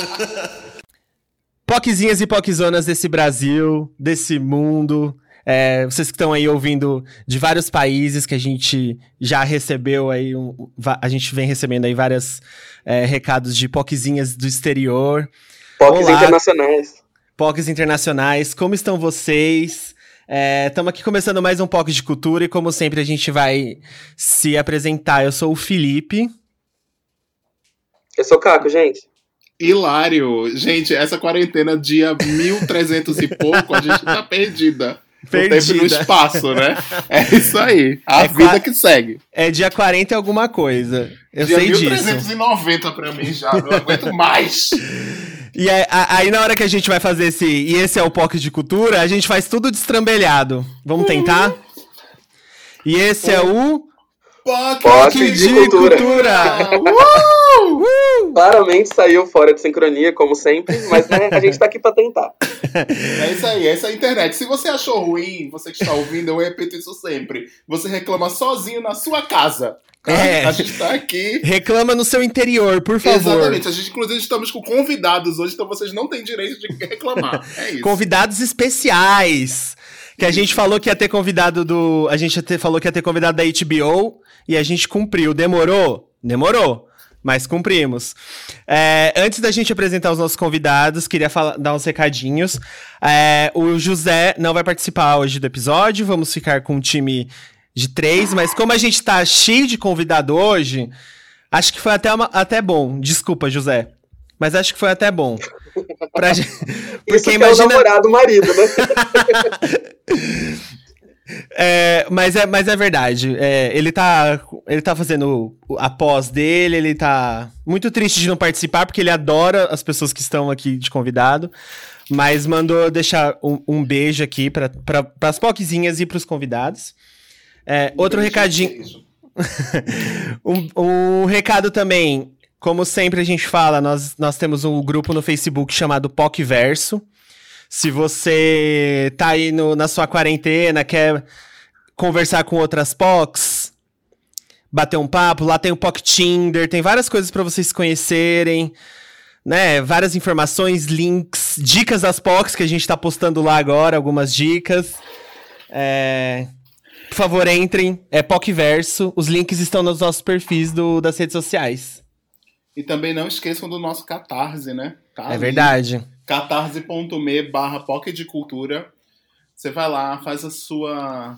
Poquezinhas e poquezonas desse Brasil, desse mundo. É, vocês que estão aí ouvindo de vários países que a gente já recebeu aí, um, a gente vem recebendo aí vários é, recados de poquezinhas do exterior. Pocs internacionais. Pocs internacionais, como estão vocês? Estamos é, aqui começando mais um POC de Cultura e, como sempre, a gente vai se apresentar. Eu sou o Felipe. Eu sou o Caco, gente. Hilário. Gente, essa quarentena, dia 1300 e pouco, a gente tá perdida. Perdida. No tempo no espaço, né? É isso aí. A é vida que segue. É dia 40 e alguma coisa. Eu dia sei 1390 disso. 1390 pra mim já. Não aguento mais. E aí, aí, na hora que a gente vai fazer esse. E esse é o POC de cultura, a gente faz tudo destrambelhado. Vamos tentar? E esse é o. POC, de, de, cultura. cultura. uh! Uh! Claramente saiu fora de sincronia, como sempre, mas né, a gente tá aqui pra tentar. É isso aí, essa é a internet. Se você achou ruim, você que está ouvindo, eu repito isso sempre. Você reclama sozinho na sua casa. Tá? É. A gente tá aqui. Reclama no seu interior, por favor. Exatamente. A gente, inclusive, estamos com convidados hoje, então vocês não têm direito de reclamar. É isso. Convidados especiais. Que a gente falou que ia ter convidado do. A gente falou que ia ter convidado da HBO e a gente cumpriu. Demorou? Demorou. Mas cumprimos. É, antes da gente apresentar os nossos convidados, queria falar, dar uns recadinhos. É, o José não vai participar hoje do episódio, vamos ficar com um time de três, mas como a gente tá cheio de convidado hoje, acho que foi até, uma, até bom. Desculpa, José. Mas acho que foi até bom. Pra Isso imagina... é o namorado, marido, né? É, mas, é, mas é verdade. É, ele, tá, ele tá fazendo a pós dele, ele tá muito triste de não participar, porque ele adora as pessoas que estão aqui de convidado. Mas mandou deixar um, um beijo aqui para pra, as poquezinhas e para os convidados. É, outro recadinho. um, um, recado também. Como sempre a gente fala, nós, nós temos um grupo no Facebook chamado PocVerso. Se você tá aí no, na sua quarentena, quer conversar com outras POCs, bater um papo, lá tem o POC Tinder, tem várias coisas para vocês conhecerem, né? Várias informações, links, dicas das POCs que a gente tá postando lá agora, algumas dicas. É... Por favor, entrem. É PocVerso. Os links estão nos nossos perfis do, das redes sociais. E também não esqueçam do nosso Catarse, né? Tá é verdade. catarse.me barra de Cultura. Você vai lá, faz a sua,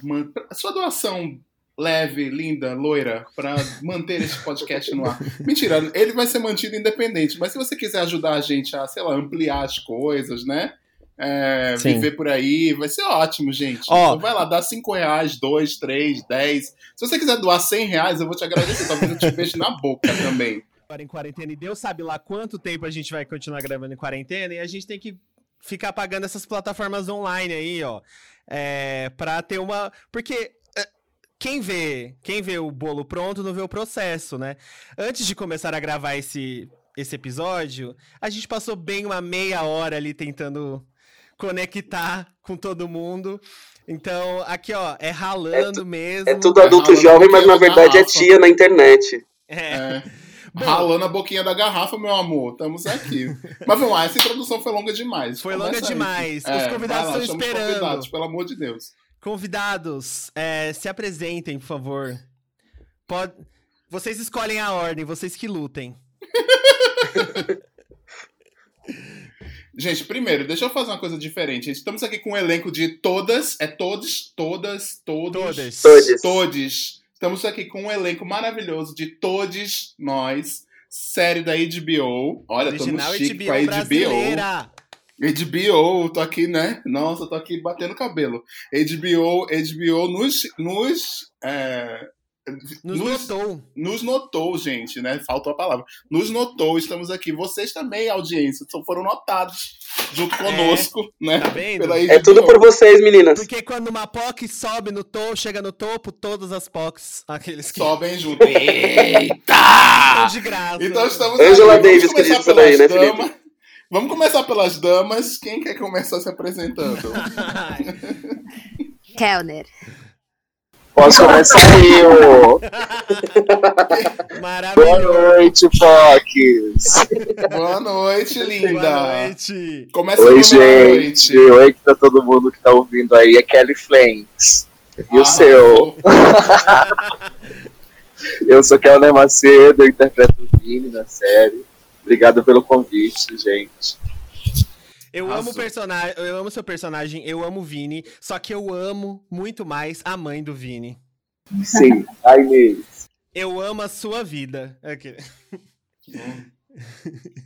a sua doação leve, linda, loira, para manter esse podcast no ar. Mentira, ele vai ser mantido independente, mas se você quiser ajudar a gente a, sei lá, ampliar as coisas, né? é, viver por aí, vai ser ótimo, gente. Ó, então vai lá, dá 5 reais, 2, 3, 10. Se você quiser doar 100 reais, eu vou te agradecer. Talvez eu te veja na boca também. Agora em quarentena, e Deus sabe lá quanto tempo a gente vai continuar gravando em quarentena, e a gente tem que ficar pagando essas plataformas online aí, ó. É, pra ter uma. Porque é, quem vê, quem vê o bolo pronto não vê o processo, né? Antes de começar a gravar esse, esse episódio, a gente passou bem uma meia hora ali tentando conectar com todo mundo. Então, aqui, ó, é ralando é mesmo. É tudo adulto é jovem, mas na verdade é tia na internet. É. é. Bom, Ralando a boquinha da garrafa, meu amor. Estamos aqui. Mas vamos lá, essa introdução foi longa demais. Foi Começa longa aí. demais. Os é, convidados lá, estão esperando. Convidados, pelo amor de Deus. Convidados, é, se apresentem, por favor. Pode... Vocês escolhem a ordem, vocês que lutem. Gente, primeiro, deixa eu fazer uma coisa diferente. Estamos aqui com um elenco de todas, é todos, todas, todos, todos, todos. Estamos aqui com um elenco maravilhoso de todos nós, série da HBO. Olha, Original tô no chique HBO com a brasileira. HBO, tô aqui, né? Nossa, tô aqui batendo cabelo. HBO, HBO nos, nos é, nos, nos, notou. Nos notou, gente, né? Faltou a palavra. Nos notou, estamos aqui. Vocês também, audiência, foram notados junto é, conosco, é, né? Tá vendo? É tudo por vocês, meninas. Porque quando uma POC sobe no topo, chega no topo, todas as POCs, aqueles que. Sobem junto. Eita! de graça. Então estamos Angela aqui. Davis que isso daí, né, Felipe? Vamos começar pelas damas. Quem quer começar se apresentando? Kellner. Posso começar eu? Maravilhoso. Boa noite, Fox. Boa noite, linda. Boa noite. Começa Oi, gente. noite. Oi, que tá todo mundo que tá ouvindo aí. É Kelly Flames. E o Ah, seu? Eu sou Kelly Macedo, eu interpreto o Vini na série. Obrigado pelo convite, gente. Eu Arrasou. amo o personagem, eu amo seu personagem, eu amo o Vini, só que eu amo muito mais a mãe do Vini. Sim, a Inês. Eu amo a sua vida. Aqui.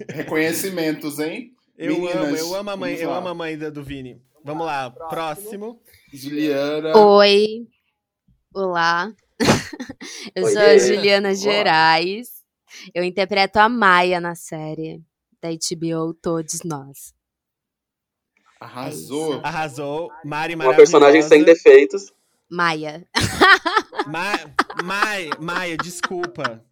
Reconhecimentos, hein? Eu Meninas, amo, eu amo a mãe, vamos eu lá. amo a mãe da- do Vini. Vamos lá, próximo. Juliana. Oi. Olá. Eu sou a. Juliana Olá. Gerais. Eu interpreto a Maia na série da HBO Todos Nós. Arrasou. Arrasou. Mari Uma personagem sem defeitos. Maia. Ma Mai, Maia, desculpa.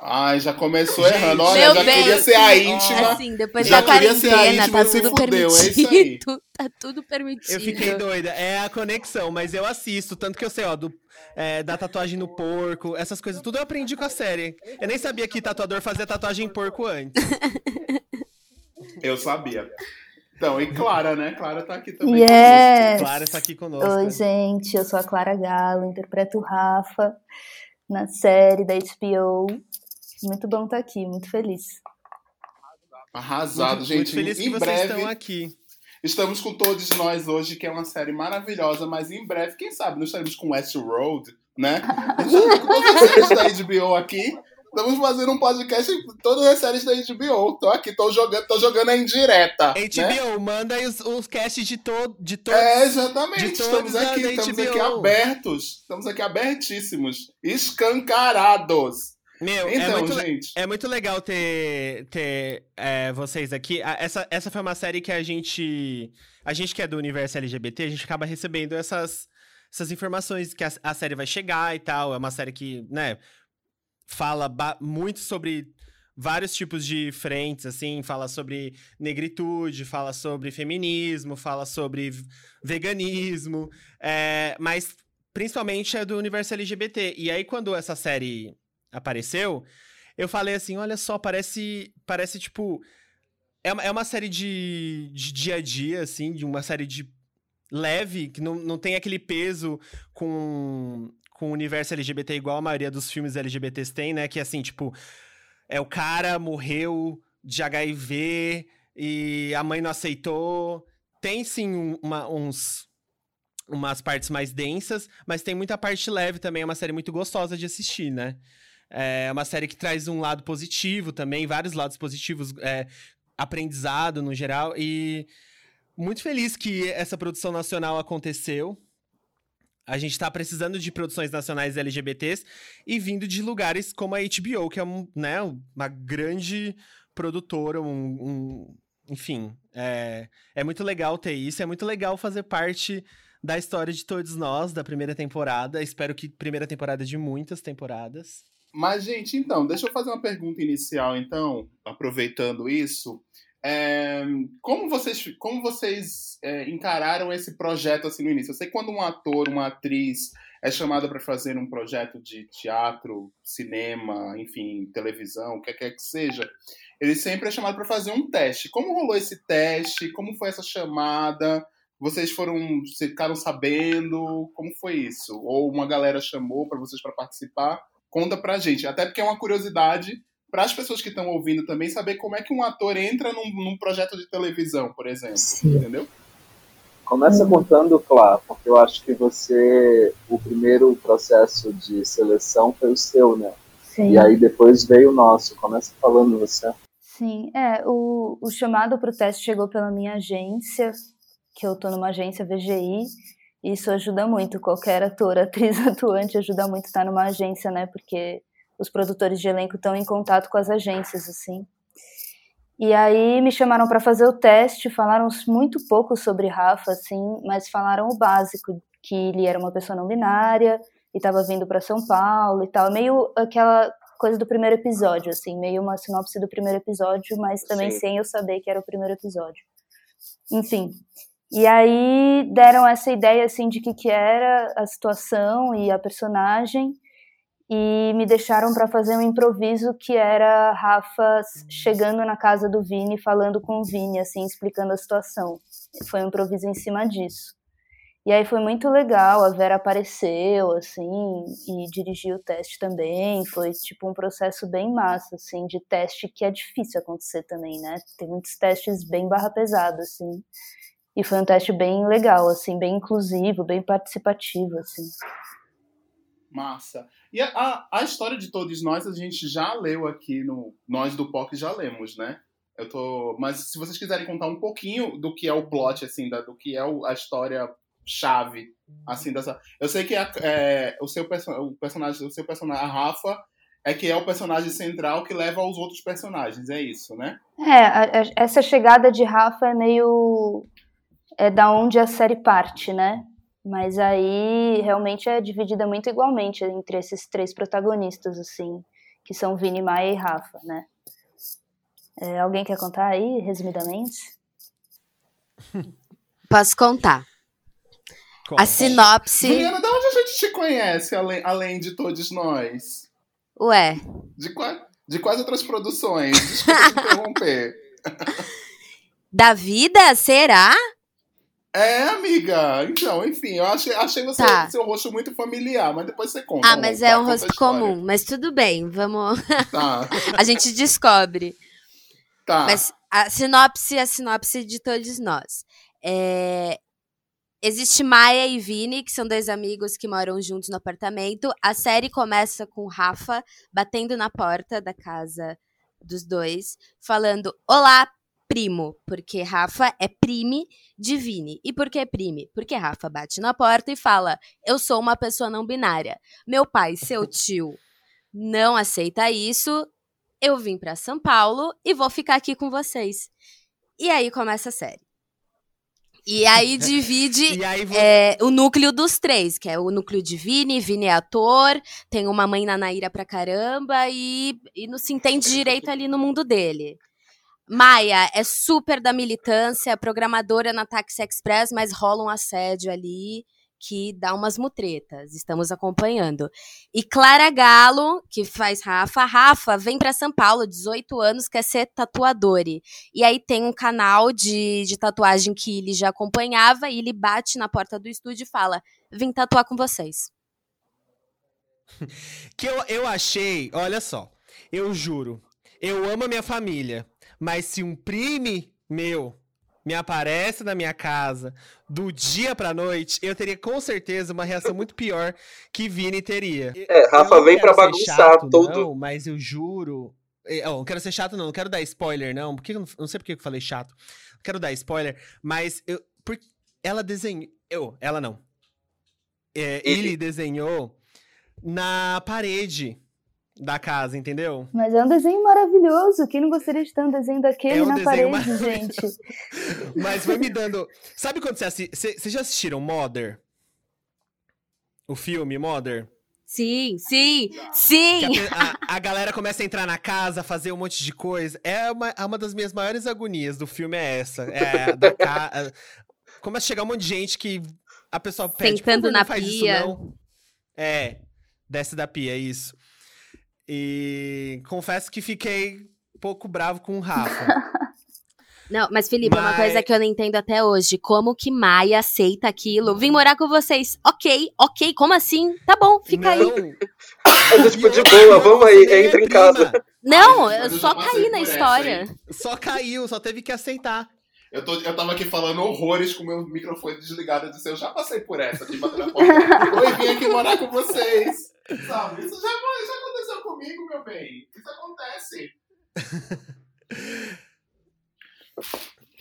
Ai, já começou Gente, errando. Olha, já bem, queria ser a íntima. Assim, depois Já da queria ser a quarentena, íntima, tá se tudo fudeu, é isso aí. permitido. Tá tudo permitido. Eu fiquei doida. É a conexão, mas eu assisto. Tanto que eu sei, ó, do, é, da tatuagem no porco, essas coisas, tudo eu aprendi com a série. Eu nem sabia que tatuador fazia tatuagem em porco antes. Eu sabia. Então, e Clara, né? Clara tá aqui também. Yes! Clara está aqui conosco. Oi, gente, eu sou a Clara Galo, interpreto o Rafa na série da HBO. Muito bom estar aqui, muito feliz. Arrasado, muito, gente. muito feliz que em vocês breve, estão aqui. estamos com todos nós hoje, que é uma série maravilhosa, mas em breve, quem sabe, nós estaremos com Westworld, né? Tá todas as séries da HBO aqui. Estamos fazendo um podcast em todas as séries da HBO. Tô aqui, tô jogando, tô jogando a indireta. Né? HBO, manda aí os, os casts de, to de todos. É, exatamente. Estamos aqui, estamos aqui abertos. Estamos aqui abertíssimos. Escancarados. Meu, é Então, muito, le- gente. É muito legal ter, ter é, vocês aqui. Essa, essa foi uma série que a gente. A gente que é do universo LGBT, a gente acaba recebendo essas, essas informações que a, a série vai chegar e tal. É uma série que, né, fala muito sobre vários tipos de frentes, assim, fala sobre negritude, fala sobre feminismo, fala sobre veganismo, é, mas principalmente é do universo LGBT. E aí, quando essa série apareceu, eu falei assim: olha só, parece, parece tipo. É uma, é uma série de, de dia a dia, assim, de uma série de leve, que não, não tem aquele peso com, com o universo LGBT igual a maioria dos filmes LGBTs tem, né? Que assim, tipo, é o cara morreu de HIV e a mãe não aceitou. Tem sim um- uma- uns umas partes mais densas, mas tem muita parte leve também. É uma série muito gostosa de assistir, né? É uma série que traz um lado positivo também, vários lados positivos, é, aprendizado no geral. E muito feliz que essa produção nacional aconteceu. A gente tá precisando de produções nacionais LGBTs e vindo de lugares como a HBO, que é um, né, uma grande produtora, um, um- enfim, é, é muito legal ter isso, é muito legal fazer parte da história de todos nós, da primeira temporada. Espero que primeira temporada de muitas temporadas. Mas, gente, então, deixa eu fazer uma pergunta inicial, então, aproveitando isso. É, como vocês, como vocês é, encararam esse projeto assim no início? Eu sei que quando um ator, uma atriz é chamada para fazer um projeto de teatro, cinema, enfim, televisão, o que quer que seja, ele sempre é chamado para fazer um teste. Como rolou esse teste? Como foi essa chamada? Vocês foram, ficaram sabendo? Como foi isso? Ou uma galera chamou para vocês para participar? Conta pra gente. Até porque é uma curiosidade para as pessoas que estão ouvindo também saber como é que um ator entra num, num projeto de televisão, por exemplo. Sim. Entendeu? Começa contando, Clá, porque eu acho que você, o primeiro processo de seleção foi o seu, né? Sim. E aí depois veio o nosso. Começa falando você. Sim, é, o, o chamado para o teste chegou pela minha agência, que eu tô numa agência VGI, e isso ajuda muito, qualquer ator, atriz atuante ajuda muito estar numa agência, né, porque os produtores de elenco estão em contato com as agências, assim. E aí me chamaram para fazer o teste, falaram muito pouco sobre Rafa, assim, mas falaram o básico, que ele era uma pessoa não binária, e estava vindo para São Paulo e tal, meio aquela coisa do primeiro episódio, assim, meio uma sinopse do primeiro episódio, mas também Sim. sem eu saber que era o primeiro episódio. Enfim. E aí deram essa ideia assim de que que era a situação e a personagem e me deixaram para fazer um improviso que era Rafa chegando na casa do Vini, falando com o Vini, assim, explicando a situação. Foi um improviso em cima disso. E aí foi muito legal, a Vera apareceu, assim, e dirigiu o teste também. Foi, tipo, um processo bem massa, assim, de teste que é difícil acontecer também, né? Tem muitos testes bem barra pesada, assim. E foi um teste bem legal, assim, bem inclusivo, bem participativo, assim. Massa. E a, a história de todos nós a gente já leu aqui no. Nós do POC já lemos, né? Eu tô. Mas se vocês quiserem contar um pouquinho do que é o plot, assim, da, do que é o, a história chave, assim, dessa. Eu sei que a, é, o, seu perso... o personagem, o seu personagem, a Rafa, é que é o personagem central que leva aos outros personagens, é isso, né? É, a, a, essa chegada de Rafa é meio. É da onde a série parte, né? Mas aí realmente é dividida muito igualmente entre esses três protagonistas, assim, que são Vini, Maia e Rafa, né? É, alguém quer contar aí, resumidamente? Posso contar. Conta. A sinopse. Juliana, de onde a gente te conhece, além, além de todos nós? Ué. De, de quais outras produções? Desculpa te interromper. Da vida? Será? É, amiga. Então, enfim, eu achei, achei você, tá. seu rosto muito familiar, mas depois você conta. Ah, mas é um rosto comum. Mas tudo bem, vamos. Tá. a gente descobre. Tá. Mas a sinopse é a sinopse de todos nós. É... Existe Maia e Vini, que são dois amigos que moram juntos no apartamento. A série começa com Rafa batendo na porta da casa dos dois, falando: Olá, primo, porque Rafa é prime de Vini. E por que prime? Porque Rafa bate na porta e fala: Eu sou uma pessoa não binária. Meu pai, seu tio, não aceita isso. Eu vim para São Paulo e vou ficar aqui com vocês. E aí começa a série. E aí divide e aí vou... é, o núcleo dos três, que é o núcleo de Vini, Vini é ator, tem uma mãe na Naira pra caramba e, e não se entende direito ali no mundo dele. Maia é super da militância, programadora na Taxi Express, mas rola um assédio ali que dá umas mutretas. Estamos acompanhando. E Clara Galo, que faz Rafa. Rafa vem para São Paulo, 18 anos, quer ser tatuadore. E aí tem um canal de, de tatuagem que ele já acompanhava e ele bate na porta do estúdio e fala: Vim tatuar com vocês. que eu, eu achei, olha só, eu juro, eu amo a minha família. Mas se um prime meu me aparece na minha casa do dia pra noite, eu teria com certeza uma reação muito pior que Vini teria. É, Rafa vem pra bagunçar chato, todo. Não, mas eu juro. Eu não quero ser chato, não, não quero dar spoiler, não. Porque, não sei porque eu falei chato. Não quero dar spoiler, mas eu. Por, ela desenhou. Eu, ela não. É, ele desenhou na parede da casa, entendeu? Mas é um desenho maravilhoso. Quem não gostaria de ter um desenho daquele é um na parede, gente? Mas vai me dando. Sabe quando você assiste. Vocês já assistiram Mother? O filme Mother? Sim, sim, sim! A, a, a, galera começa a entrar na casa, fazer um monte de coisa. É uma, é uma das minhas maiores agonias do filme, é essa. É da ca... Começa a chegar um monte de gente que a pessoa pede. Sentando na pia. Isso, é, desce da pia, é isso. E confesso que fiquei um pouco bravo com o Rafa. Não, mas Felipe, mas... é uma coisa que eu não entendo até hoje. Como que Maia aceita aquilo? Vim morar com vocês. Ok, ok, como assim? Tá bom, fica não. aí. É tipo, de boa, vamos aí, entra em casa. Não, eu só caí na história. Só caiu, só teve que aceitar. Eu, tô, eu tava aqui falando horrores com o meu microfone desligado. Eu disse, eu já passei por essa, de bater na porta. Oi, vim aqui morar com vocês. Sabe? Isso já, já aconteceu comigo, meu bem. Isso acontece.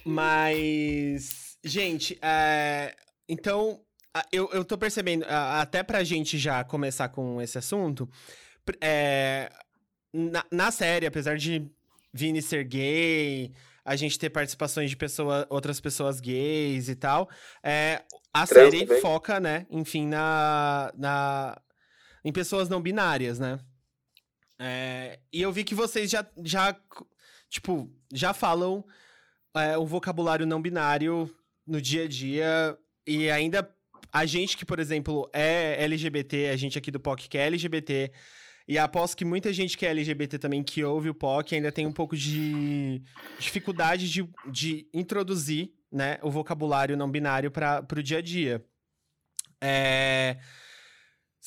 Mas, gente, é, então, eu, eu tô percebendo, até pra gente já começar com esse assunto, é, na, na série, apesar de Vini ser gay, a gente ter participações de pessoa, outras pessoas gays e tal, é, a Trans série também. foca, né, enfim, na, na, em pessoas não binárias, né? É, e eu vi que vocês já, já tipo, já falam é, um vocabulário não binário no dia a dia e ainda a gente que, por exemplo, é LGBT, a gente aqui do POC que é LGBT, e aposto que muita gente que é LGBT também, que ouve o POC, ainda tem um pouco de dificuldade de, de introduzir né, o vocabulário não binário para o dia a dia. É...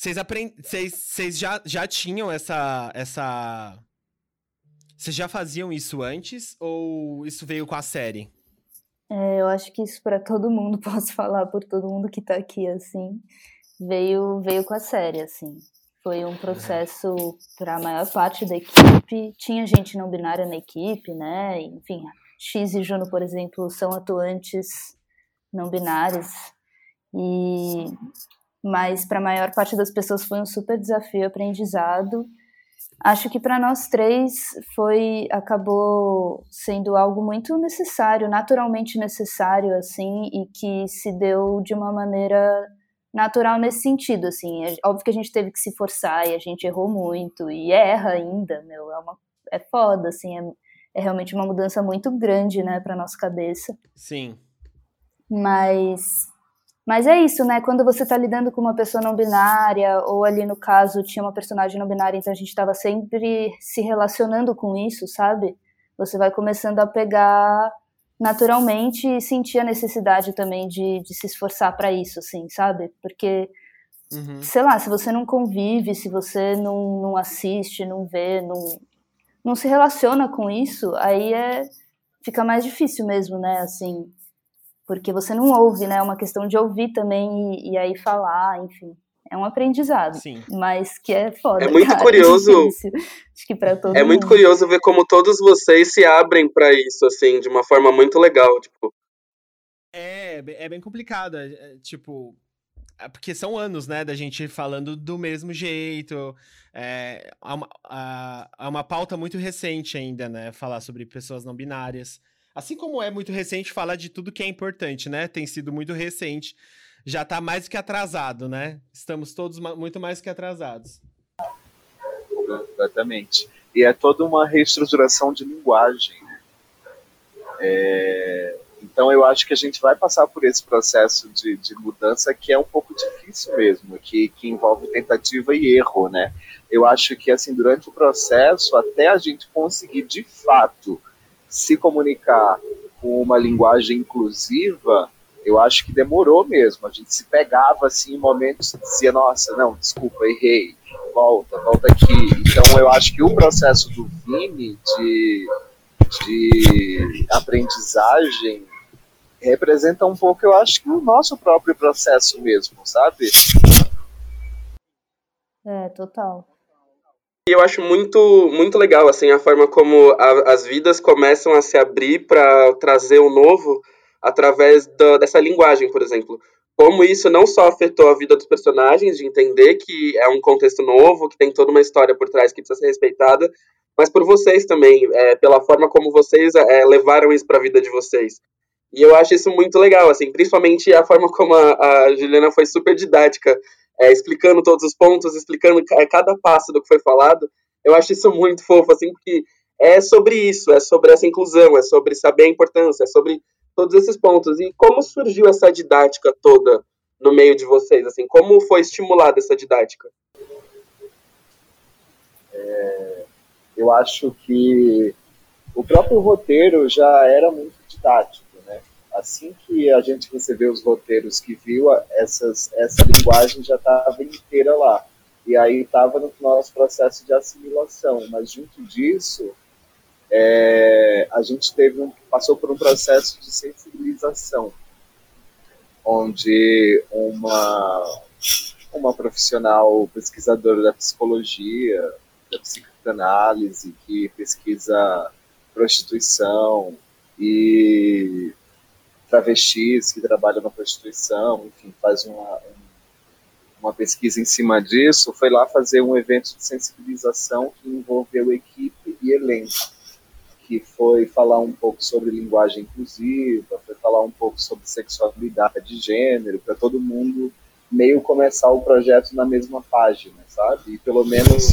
Vocês aprend... Já, já tinham essa, essa. Vocês já faziam isso antes ou isso veio com a série? É, eu acho que isso para todo mundo, posso falar por todo mundo que tá aqui, assim, veio, veio com a série, assim. Foi um processo para a maior parte da equipe. Tinha gente não binária na equipe, né? Enfim, X e Juno, por exemplo, são atuantes não binários. E mas para a maior parte das pessoas foi um super desafio, aprendizado. Acho que para nós três foi acabou sendo algo muito necessário, naturalmente necessário assim, e que se deu de uma maneira natural nesse sentido, assim. É, óbvio que a gente teve que se forçar e a gente errou muito e erra ainda, meu, é uma é foda, assim, é, é realmente uma mudança muito grande, né, para nossa cabeça. Sim. Mas mas é isso, né? Quando você tá lidando com uma pessoa não binária, ou ali no caso tinha uma personagem não binária, então a gente tava sempre se relacionando com isso, sabe? Você vai começando a pegar naturalmente e sentir a necessidade também de, de se esforçar para isso, assim, sabe? Porque, uhum. sei lá, se você não convive, se você não, não assiste, não vê, não, não se relaciona com isso, aí é fica mais difícil mesmo, né? Assim, porque você não ouve, né? É uma questão de ouvir também e, e aí falar, enfim. É um aprendizado, Sim. mas que é foda. É muito cara, curioso. É Acho que para todo É mundo. muito curioso ver como todos vocês se abrem para isso, assim, de uma forma muito legal, tipo. É, é bem complicado, é, é, tipo, é porque são anos, né, da gente falando do mesmo jeito. É, há, uma, há, há uma pauta muito recente ainda, né? Falar sobre pessoas não binárias. Assim como é muito recente falar de tudo que é importante, né? Tem sido muito recente. Já tá mais do que atrasado, né? Estamos todos muito mais que atrasados. Exatamente. E é toda uma reestruturação de linguagem. Né? É... Então eu acho que a gente vai passar por esse processo de, de mudança que é um pouco difícil mesmo, que, que envolve tentativa e erro, né? Eu acho que assim durante o processo, até a gente conseguir de fato se comunicar com uma linguagem inclusiva, eu acho que demorou mesmo. A gente se pegava assim em momentos e dizia, nossa, não, desculpa, errei, volta, volta aqui. Então eu acho que o processo do Vini de, de aprendizagem representa um pouco, eu acho que o nosso próprio processo mesmo, sabe? É, total. E eu acho muito, muito legal, assim, a forma como a, as vidas começam a se abrir para trazer o novo através da, dessa linguagem, por exemplo. Como isso não só afetou a vida dos personagens, de entender que é um contexto novo, que tem toda uma história por trás que precisa ser respeitada, mas por vocês também, é, pela forma como vocês é, levaram isso para a vida de vocês. E eu acho isso muito legal, assim, principalmente a forma como a, a Juliana foi super didática é, explicando todos os pontos, explicando cada passo do que foi falado. Eu acho isso muito fofo, assim, porque é sobre isso, é sobre essa inclusão, é sobre saber a importância, é sobre todos esses pontos. E como surgiu essa didática toda no meio de vocês, assim, como foi estimulada essa didática? É, eu acho que o próprio roteiro já era muito didático assim que a gente recebeu os roteiros que viu, essas, essa linguagem já estava inteira lá. E aí estava no nosso processo de assimilação. Mas junto disso, é, a gente teve um, passou por um processo de sensibilização, onde uma, uma profissional pesquisadora da psicologia, da psicanálise, que pesquisa prostituição e travestis que trabalham na prostituição, enfim, faz uma, uma pesquisa em cima disso, foi lá fazer um evento de sensibilização que envolveu equipe e elenco, que foi falar um pouco sobre linguagem inclusiva, foi falar um pouco sobre sexualidade de gênero, para todo mundo meio começar o projeto na mesma página, sabe? E pelo menos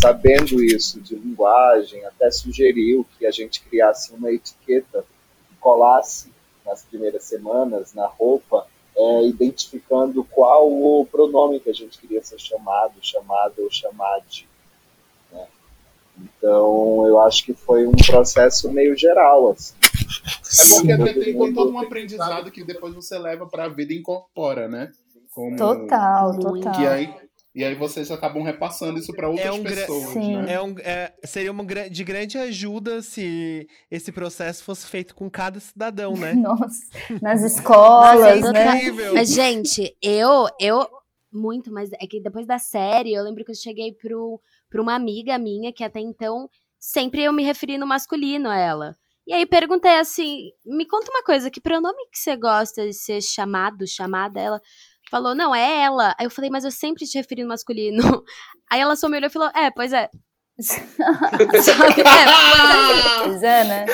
sabendo isso de linguagem, até sugeriu que a gente criasse uma etiqueta que colasse nas primeiras semanas, na roupa, é, identificando qual o pronome que a gente queria ser chamado, chamado ou chamade. Né? Então, eu acho que foi um processo meio geral, assim. É porque até tem, tem todo um aprendizado que depois você leva para a vida e incorpora, né? Como, total, total. Que aí, e aí vocês acabam repassando isso para outras é um pessoas, né? É um, é, seria uma, de grande ajuda se esse processo fosse feito com cada cidadão, né? Nossa, nas escolas, Nossa, né? Mas, gente, eu, eu, muito, mas é que depois da série, eu lembro que eu cheguei pro, pro uma amiga minha, que até então, sempre eu me referi no masculino a ela. E aí perguntei assim, me conta uma coisa, que pronome que você gosta de ser chamado, chamada? Ela, falou, não, é ela. Aí eu falei, mas eu sempre te referi no masculino. Aí ela só me olhou e falou, é, pois é. Sabe? É, pois é, né?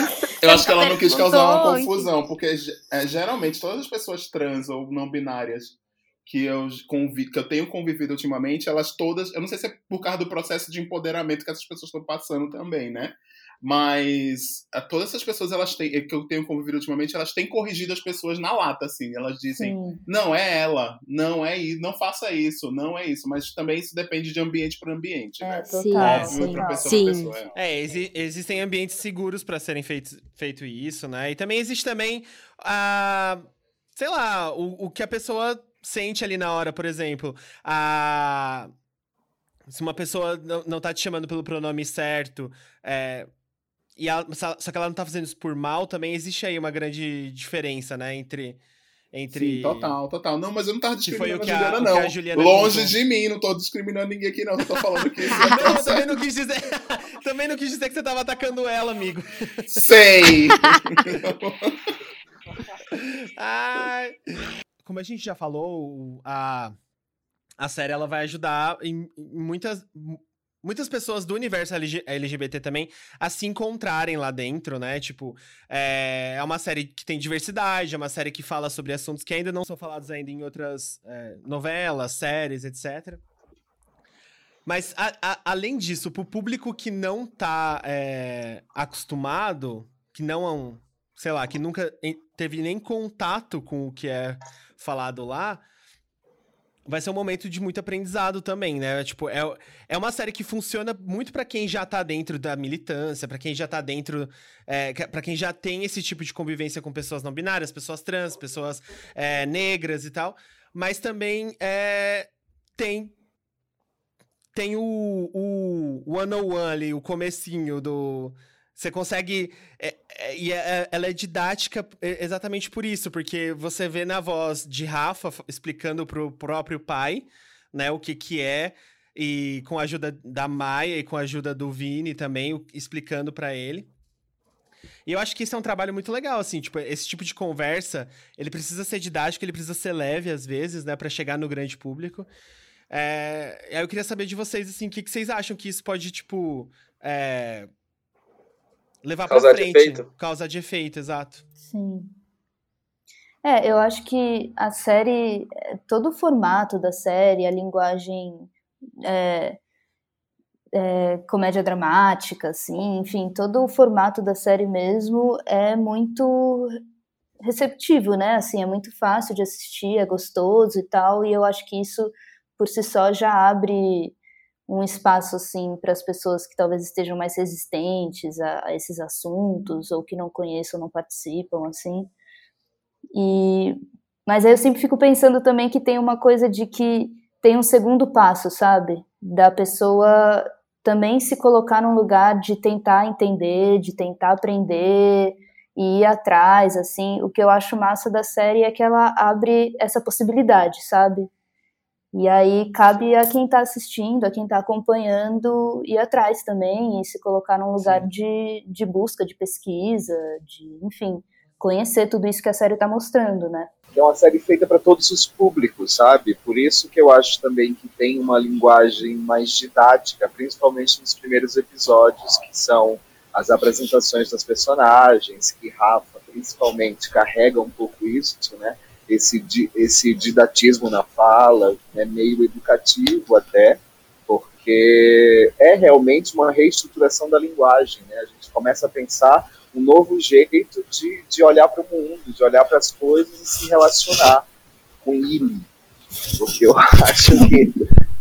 Eu acho que ela não quis causar uma confusão, porque é, geralmente todas as pessoas trans ou não binárias que eu, convi que eu tenho convivido ultimamente, elas todas. Eu não sei se é por causa do processo de empoderamento que essas pessoas estão passando também, né? Mas a, todas essas pessoas elas têm, que eu tenho convivido ultimamente, elas têm corrigido as pessoas na lata, assim. Elas dizem, Sim. não é ela, não é isso, não faça isso, não é isso. Mas também isso depende de ambiente para ambiente, é, né? Total, é, sim. Pessoa sim. Pessoa, é. é exi existem ambientes seguros para serem feito, feito isso, né? E também existe também a. Sei lá, o, o que a pessoa sente ali na hora, por exemplo. A. Se uma pessoa não, não tá te chamando pelo pronome certo, é, e ela, só que ela não tá fazendo isso por mal, também existe aí uma grande diferença, né, entre... Entre... Sim, total, total. Não, mas eu não tava discriminando que a, Juliana, não. A Juliana Longe contou. de mim, não tô discriminando ninguém aqui, não. Eu tô falando que. não, também não quis dizer. também não quis dizer que você tava atacando ela, amigo. Sei! Ai. Como a gente já falou, a, a série ela vai ajudar em muitas muitas pessoas do universo LGBT também a se encontrarem lá dentro, né? Tipo, é, é, uma série que tem diversidade, é uma série que fala sobre assuntos que ainda não são falados ainda em outras é, novelas, séries, etc. Mas, a, a, além disso, pro público que não tá é, acostumado, que não, sei lá, que nunca teve nem contato com o que é falado lá, vai ser um momento de muito aprendizado também, né? Tipo, é, é uma série que funciona muito para quem já tá dentro da militância, para quem já tá dentro. É, para quem já tem esse tipo de convivência com pessoas não binárias, pessoas trans, pessoas é, negras e tal. Mas também é, tem. Tem o, o one on one ali, o comecinho do você consegue. É, é, e é, é, ela é didática exatamente por isso, porque você vê na voz de Rafa explicando pro próprio pai, né, o que que é, e com a ajuda da Maia e com a ajuda do Vini também, explicando para ele. E eu acho que esse é um trabalho muito legal, assim, tipo, esse tipo de conversa, ele precisa ser didático, ele precisa ser leve às vezes, né, para chegar no grande público. É, eu queria saber de vocês, assim, o que, que vocês acham que isso pode, tipo, é, levar para frente. De efeito. Causa de efeito, exato. Sim. É, eu acho que a série, todo o formato da série, a linguagem é, é, comédia dramática, assim, enfim, todo o formato da série mesmo é muito receptivo, né? Assim, é muito fácil de assistir, é gostoso e tal, e eu acho que isso por si só já abre um espaço assim para as pessoas que talvez estejam mais resistentes a, a, esses assuntos ou que não conheçam, não participam assim. E mas aí eu sempre fico pensando também que tem uma coisa de que tem um segundo passo, sabe? Da pessoa também se colocar num lugar de tentar entender, de tentar aprender e ir atrás, assim. O que eu acho massa da série é que ela abre essa possibilidade, sabe? E aí cabe a quem está assistindo, a quem está acompanhando, ir atrás também e se colocar num lugar de, de busca, de pesquisa, de, enfim, conhecer tudo isso que a série está mostrando, né? É uma série feita para todos os públicos, sabe? Por isso que eu acho também que tem uma linguagem mais didática, principalmente nos primeiros episódios, que são as apresentações das personagens, que Rafa principalmente carrega um pouco isso, né? Esse, esse didatismo na fala, né, meio educativo até, porque é realmente uma reestruturação da linguagem. Né? A gente começa a pensar um novo jeito de, de olhar para o mundo, de olhar para as coisas e se relacionar com ele. Porque eu acho que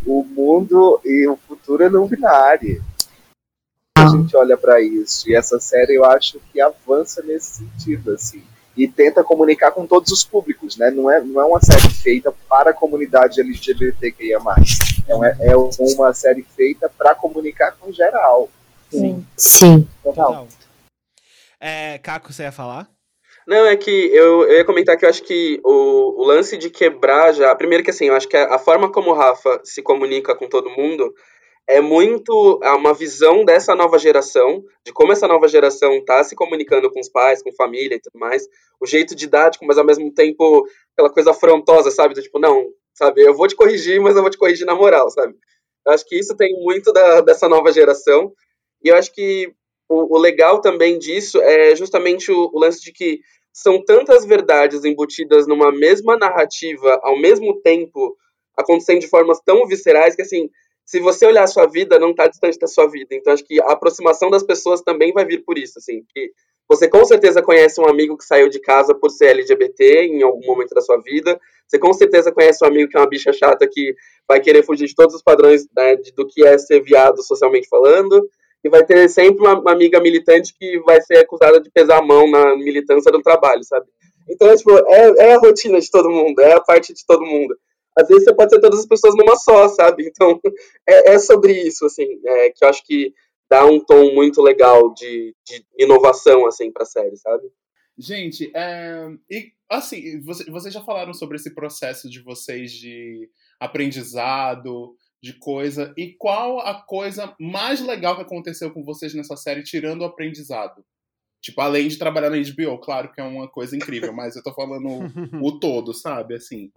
o mundo e o futuro é não binário. A gente olha para isso. E essa série eu acho que avança nesse sentido, assim. E tenta comunicar com todos os públicos, né? Não é, não é uma série feita para a comunidade LGBTQIA+. É uma, é uma série feita para comunicar com geral. Sim. Sim. Total. É, Caco, você ia falar? Não, é que eu, eu ia comentar que eu acho que o, o lance de quebrar já. Primeiro que assim, eu acho que a, a forma como o Rafa se comunica com todo mundo é muito é uma visão dessa nova geração, de como essa nova geração tá se comunicando com os pais, com família e tudo mais. O jeito didático, mas ao mesmo tempo aquela coisa afrontosa, sabe? Do tipo, não, sabe, eu vou te corrigir, mas eu vou te corrigir na moral, sabe? Eu acho que isso tem muito da, dessa nova geração. E eu acho que o, o legal também disso é justamente o, o lance de que são tantas verdades embutidas numa mesma narrativa ao mesmo tempo, acontecendo de formas tão viscerais que assim se você olhar a sua vida, não está distante da sua vida. Então, acho que a aproximação das pessoas também vai vir por isso, assim. Que você com certeza conhece um amigo que saiu de casa por ser LGBT em algum momento da sua vida. Você com certeza conhece um amigo que é uma bicha chata que vai querer fugir de todos os padrões né, do que é ser viado socialmente falando. E vai ter sempre uma, uma amiga militante que vai ser acusada de pesar a mão na militância do trabalho, sabe? Então, tipo, é, é a rotina de todo mundo, é a parte de todo mundo às vezes você pode ser todas as pessoas numa só, sabe? Então, é, é sobre isso, assim, é, que eu acho que dá um tom muito legal de, de inovação, assim, pra série, sabe? Gente, é, e assim, você, vocês já falaram sobre esse processo de vocês de aprendizado, de coisa, e qual a coisa mais legal que aconteceu com vocês nessa série, tirando o aprendizado? Tipo, além de trabalhar na HBO, claro que é uma coisa incrível, mas eu tô falando o todo, sabe? Assim.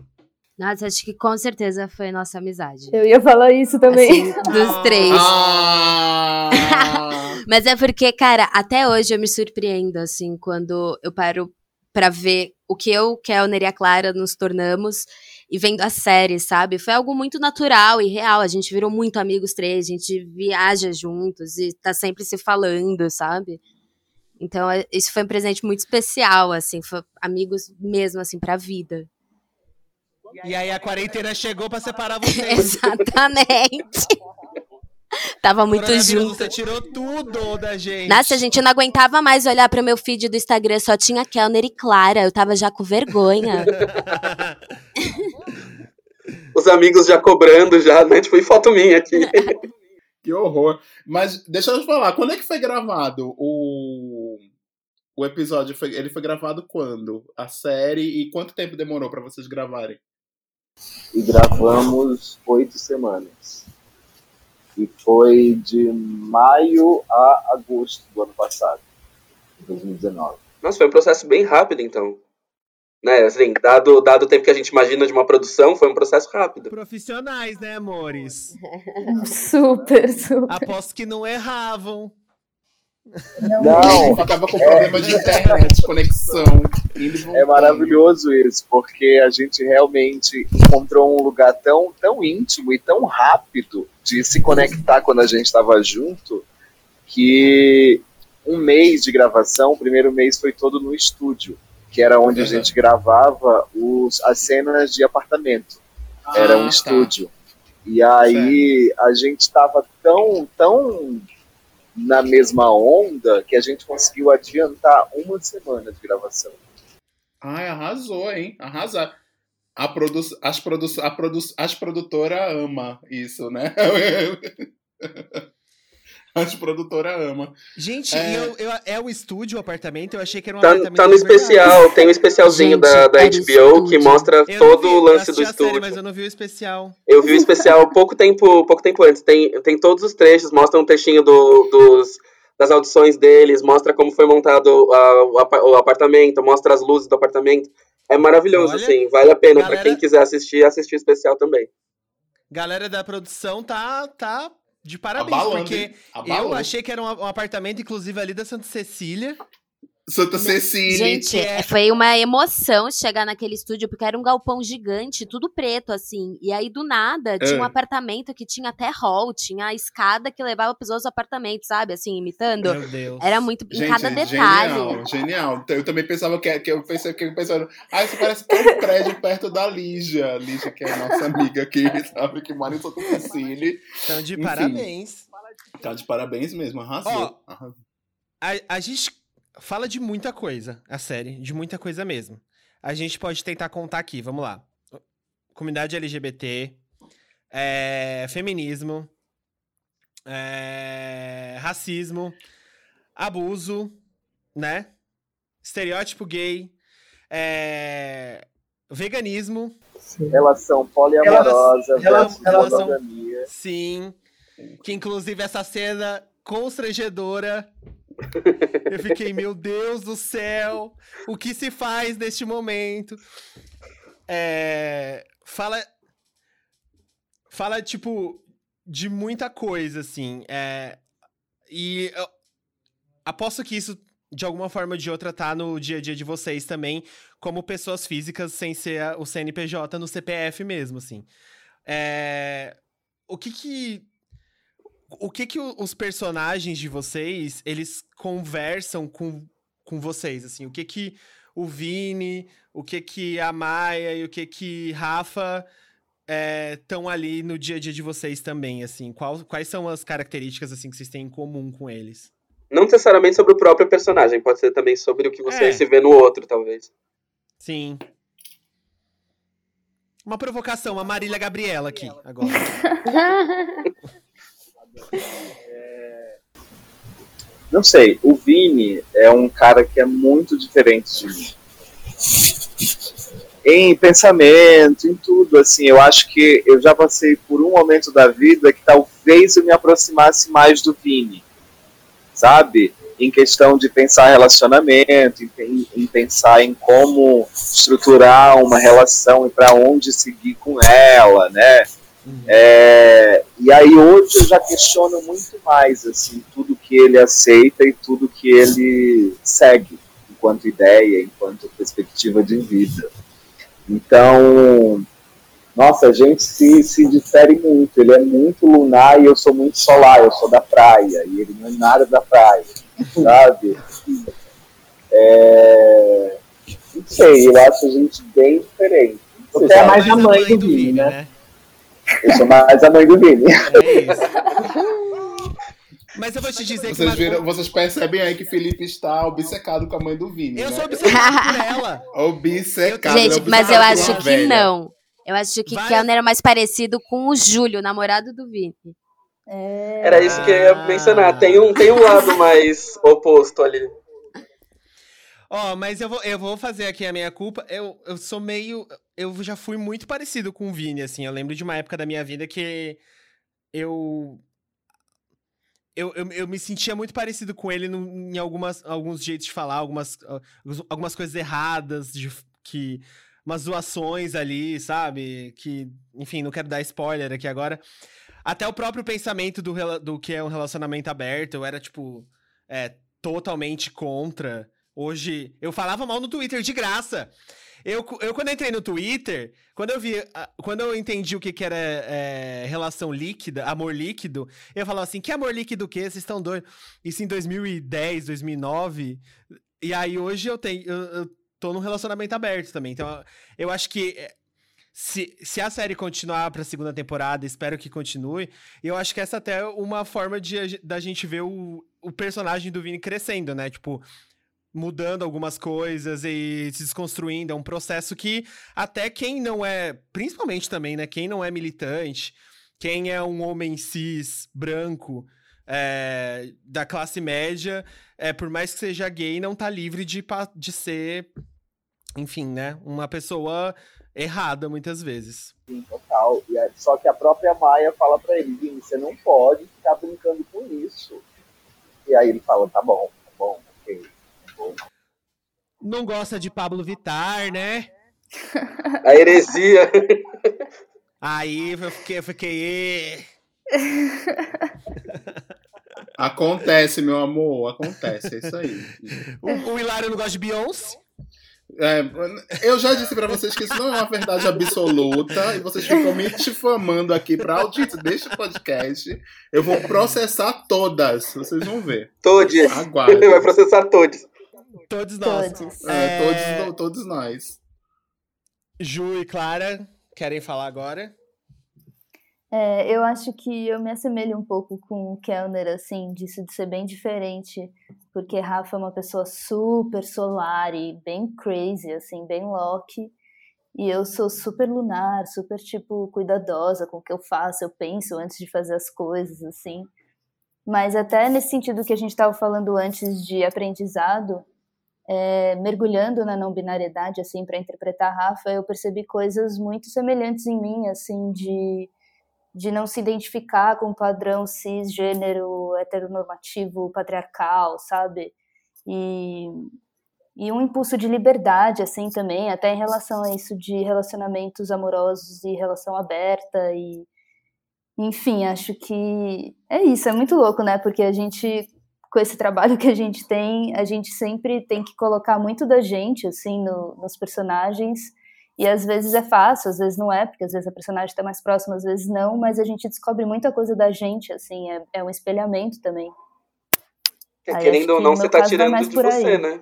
Nossa, acho que com certeza foi nossa amizade. Eu ia falar isso também. Assim, dos três. Ah! Mas é porque, cara, até hoje eu me surpreendo, assim, quando eu paro pra ver o que eu, Kelner e a Clara nos tornamos e vendo a série, sabe? Foi algo muito natural e real. A gente virou muito amigos três, a gente viaja juntos e tá sempre se falando, sabe? Então, é, isso foi um presente muito especial, assim, foi amigos mesmo, assim, pra vida. E aí a quarentena chegou pra separar vocês. Exatamente. Tava muito junto. Você tirou tudo da gente. Nossa, gente, eu não aguentava mais olhar pro meu feed do Instagram, só tinha Kelner e Clara. Eu tava já com vergonha. Os amigos já cobrando, já, né? Tipo, e foto minha aqui. Que horror. Mas deixa eu te falar, quando é que foi gravado o, o episódio? Foi, ele foi gravado quando? A série? E quanto tempo demorou pra vocês gravarem? E gravamos oito semanas. E foi de maio a agosto do ano passado, 2019. Nossa, foi um processo bem rápido, então. Né, assim, dado, dado o tempo que a gente imagina de uma produção, foi um processo rápido. Profissionais, né, amores? super, super. Aposto que não erravam. Não, Acaba com problema de internet, conexão. indo e É maravilhoso isso, porque a gente realmente encontrou um lugar tão, tão íntimo e tão rápido de se conectar quando a gente estava junto, que um mês de gravação, o primeiro mês foi todo no estúdio, que era onde a Uhum. gente gravava os, as cenas de apartamento. Era Ah, um tá. estúdio. E aí a gente estava tão, tão na mesma onda que a gente conseguiu adiantar uma semana de gravação. Ai, arrasou, hein? Arrasar. A produ as, produ a produ as produtora ama isso, né? as produtora ama. Gente, É. eu, eu- é o estúdio, o apartamento? Eu achei que era um Tá, apartamento. tá no especial, tem um especialzinho Gente, da, da era HBO que estúdio. mostra Eu todo vi, o eu lance do a série, estúdio. mas eu não vi o especial. Eu vi o especial pouco tempo, pouco tempo antes. Tem, tem todos os trechos, mostra um textinho do, dos, das audições deles, mostra como foi montado a- o, apa- o apartamento, mostra as luzes do apartamento. É maravilhoso, Olha, assim. Vale a pena galera- pra quem quiser assistir, assistir o especial também. Galera da produção tá, tá de parabéns, Abalando, porque eu achei que era um apartamento, inclusive, ali da Santa Cecília. Santa Cecília. Gente, é. foi uma emoção chegar naquele estúdio, porque era um galpão gigante, tudo preto, assim. E aí, do nada, tinha um É. apartamento que tinha até hall, tinha a escada que levava pessoas aos apartamentos, sabe? Assim, imitando. Meu Deus. Era muito. em Gente, cada detalhe. genial, genial. Eu também pensava que, que eu pensei que eu pensando, ah, isso parece que é um prédio perto da Lígia. Lígia, que é a nossa amiga aqui, sabe? Que mora em Santa Cecília. Então, de Enfim. parabéns. Tá de parabéns mesmo, arrasou. Ó, Arrasou. A, a gente fala de muita coisa, a série, de muita coisa mesmo. A gente pode tentar contar aqui, vamos lá. Comunidade LGBT, é, feminismo, é, racismo, abuso, né? Estereótipo gay, é, veganismo, Relação poliamorosa, Relação- versus relação- monogamia. sim. Que inclusive essa cena constrangedora. Eu fiquei, meu Deus do céu, o que se faz neste momento? É, fala. Fala, tipo, de muita coisa, assim. é, e eu aposto que isso, de alguma forma ou de outra, tá no dia a dia de vocês também, como pessoas físicas, sem ser o CNPJ no CPF mesmo, assim. É, o que que o que que os personagens de vocês eles conversam com, com vocês assim? O que que o Vini o que que a Maia e o que que Rafa estão ali no dia a dia de vocês também assim? Qual- quais são as características assim que vocês têm em comum com eles? Não necessariamente sobre o próprio personagem, pode ser também sobre o que você É. se vê no outro, talvez. sim. Uma provocação a Marília Gabriela aqui agora Não sei, o Vini é um cara que é muito diferente de mim. Em pensamento, em tudo, assim, eu acho que eu já passei por um momento da vida que talvez eu me aproximasse mais do Vini, sabe? Em questão de pensar relacionamento, em- em pensar em como estruturar uma relação e para onde seguir com ela, né? É, e aí hoje eu já questiono muito mais assim tudo que ele aceita e tudo que ele segue enquanto ideia, enquanto perspectiva de vida. Então, nossa, a gente se, se difere muito. Ele é muito lunar e eu sou muito solar. Eu sou da praia e ele não é nada da praia, sabe? É, não sei, eu acho a gente bem diferente. Você é mais a mãe do Vini, né? Eu sou mais a mãe do Vini. É isso. Mas eu vou te dizer que Vocês, uma viram, vocês percebem aí que Felipe está obcecado com a mãe do Vini. eu né? sou obcecado por ela. Obcecado. Gente, é mas eu obcecado acho que velha. não. Eu acho que Kellner era mais parecido com o Júlio, namorado do Vini. É, Era isso que eu ia mencionar. Tem um, tem um lado mais oposto ali. Ó, mas eu vou, eu vou fazer aqui a minha culpa. Eu, eu sou meio. Eu já fui muito parecido com o Vini, assim. Eu lembro de uma época da minha vida que eu. Eu, eu, eu me sentia muito parecido com ele no- em algumas, alguns jeitos de falar, algumas, algumas coisas erradas, de, que. Umas zoações ali, sabe? Que, enfim, não quero dar spoiler aqui agora. Até o próprio pensamento do, do que é um relacionamento aberto, eu era, tipo, é, totalmente contra. Hoje, eu falava mal no Twitter de graça. Eu, eu quando entrei no Twitter, quando eu vi, ah, quando eu entendi o que, que era é, relação líquida, amor líquido, eu falava assim, que amor líquido o quê? Vocês estão doidos? Isso em 2010, 2009. E aí hoje eu tenho, eu, eu tô num relacionamento aberto também. Então, eu acho que é, se, se a série continuar pra segunda temporada, espero que continue, eu acho que essa até é uma forma de, da gente ver o, o personagem do Vini crescendo, né? Tipo, mudando algumas coisas e se desconstruindo. É um processo que até quem não é, principalmente também, né? Quem não é militante, quem é um homem cis, branco, é, da classe média, é, por mais que seja gay, não tá livre de, de ser, enfim, né? Uma pessoa errada muitas vezes. Sim, total. Aí- só que a própria Maia fala pra ele, você não pode ficar brincando com isso. E aí ele fala, tá bom, tá bom, ok. Tá bom. Não gosta de Pablo Vittar, né? A heresia. Aí eu fiquei, eu fiquei. Acontece, meu amor, acontece, é isso aí. O, o Hilário não gosta de Beyoncé? É, eu já disse pra vocês que isso não é uma verdade absoluta e vocês ficam me difamando aqui pra audiência deste podcast. Eu vou processar todas, vocês vão ver. Todos. Aguardem. Vai processar todos. Todos nós. Todos. É, Todos, todos nós. Ju e Clara, querem falar agora? É, eu acho que eu me assemelho um pouco com o Kellner, assim, disso de ser bem diferente, porque Rafa é uma pessoa super solar e bem crazy, assim, bem Loki, e eu sou super lunar, super, tipo, cuidadosa com o que eu faço, eu penso antes de fazer as coisas, assim. Mas até nesse sentido que a gente estava falando antes de aprendizado, é, mergulhando na não binariedade, assim, para interpretar Rafa, eu percebi coisas muito semelhantes em mim, assim, de de não se identificar com o padrão cisgênero, heteronormativo, patriarcal, sabe? E, e um impulso de liberdade, assim, também, até em relação a isso de relacionamentos amorosos e relação aberta e... Enfim, acho que é isso, é muito louco, né? Porque a gente, com esse trabalho que a gente tem, a gente sempre tem que colocar muito da gente, assim, no, nos personagens e às vezes é fácil, às vezes não é, porque às vezes a personagem está mais próxima, às vezes não, mas a gente descobre muita coisa da gente, assim, é, é um espelhamento também. É, querendo ou não, você tá vai tirando de você, aí. né?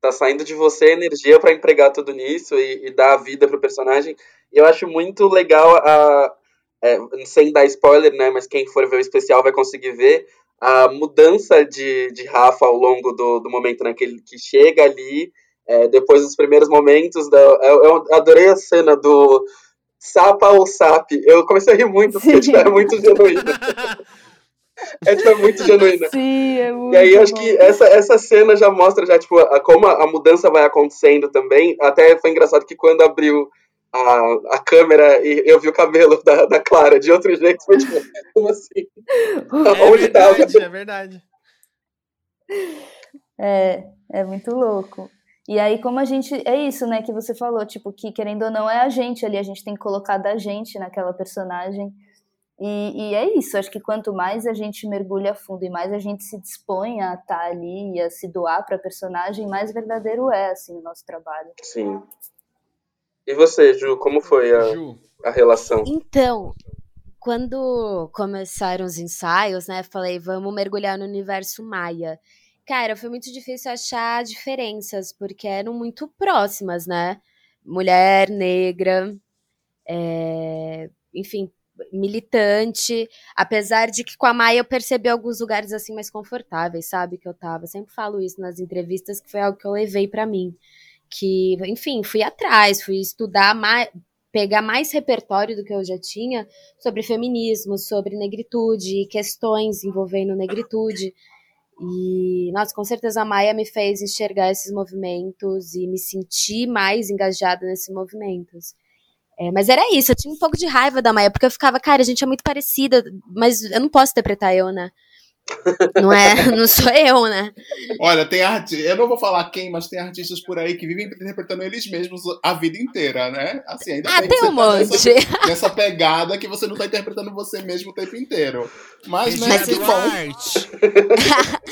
Tá saindo de você energia pra empregar tudo nisso e, e dar a vida pro personagem. E eu acho muito legal a. é, sem dar spoiler, né? Mas quem for ver o especial vai conseguir ver a mudança de, de Rafa ao longo do, do momento, né? Que ele que chega ali, é, depois dos primeiros momentos. Da, eu, eu adorei a cena do Sapa ou Sap. Eu comecei a rir muito, porque tipo, é muito genuína. É, tipo, é muito genuína. Sim, é muito E aí acho bom. que essa, essa cena já mostra já, tipo, a, como a, a mudança vai acontecendo também. Até foi engraçado que quando abriu a, a câmera e eu vi o cabelo da, da Clara de outro jeito, foi tipo, como assim? É Onde tava? verdade, é verdade. É, é muito louco. E aí, como a gente. É isso, né, que você falou, tipo, que querendo ou não é a gente ali, a gente tem que colocar da gente naquela personagem. E, e é isso, acho que quanto mais a gente mergulha a fundo e mais a gente se dispõe a estar ali e a se doar para personagem, mais verdadeiro é, assim, o nosso trabalho. Sim. E você, Ju, como foi a, Ju. a relação? Então, quando começaram os ensaios, né, falei, vamos mergulhar no universo Maia. Cara, foi muito difícil achar diferenças, porque eram muito próximas, né? Mulher negra, é, enfim, militante. Apesar de que com a Maia eu percebi alguns lugares assim mais confortáveis, sabe? Que eu tava. Sempre falo isso nas entrevistas, que foi algo que eu levei pra mim. Que, enfim, fui atrás, fui estudar mais, pegar mais repertório do que eu já tinha sobre feminismo, sobre negritude, questões envolvendo negritude. E, nossa, com certeza a Maia me fez enxergar esses movimentos e me sentir mais engajada nesses movimentos. É, mas era isso, eu tinha um pouco de raiva da Maia, porque eu ficava, cara, a gente é muito parecida, mas eu não posso interpretar eu, né? Não é, não sou eu, né? Olha, tem arte. Eu não vou falar quem, mas tem artistas por aí que vivem interpretando eles mesmos a vida inteira, né? Assim, ainda Ah, tem que um tá monte. nessa, nessa pegada que você não tá interpretando você mesmo o tempo inteiro. Mas, né, Mas que bom.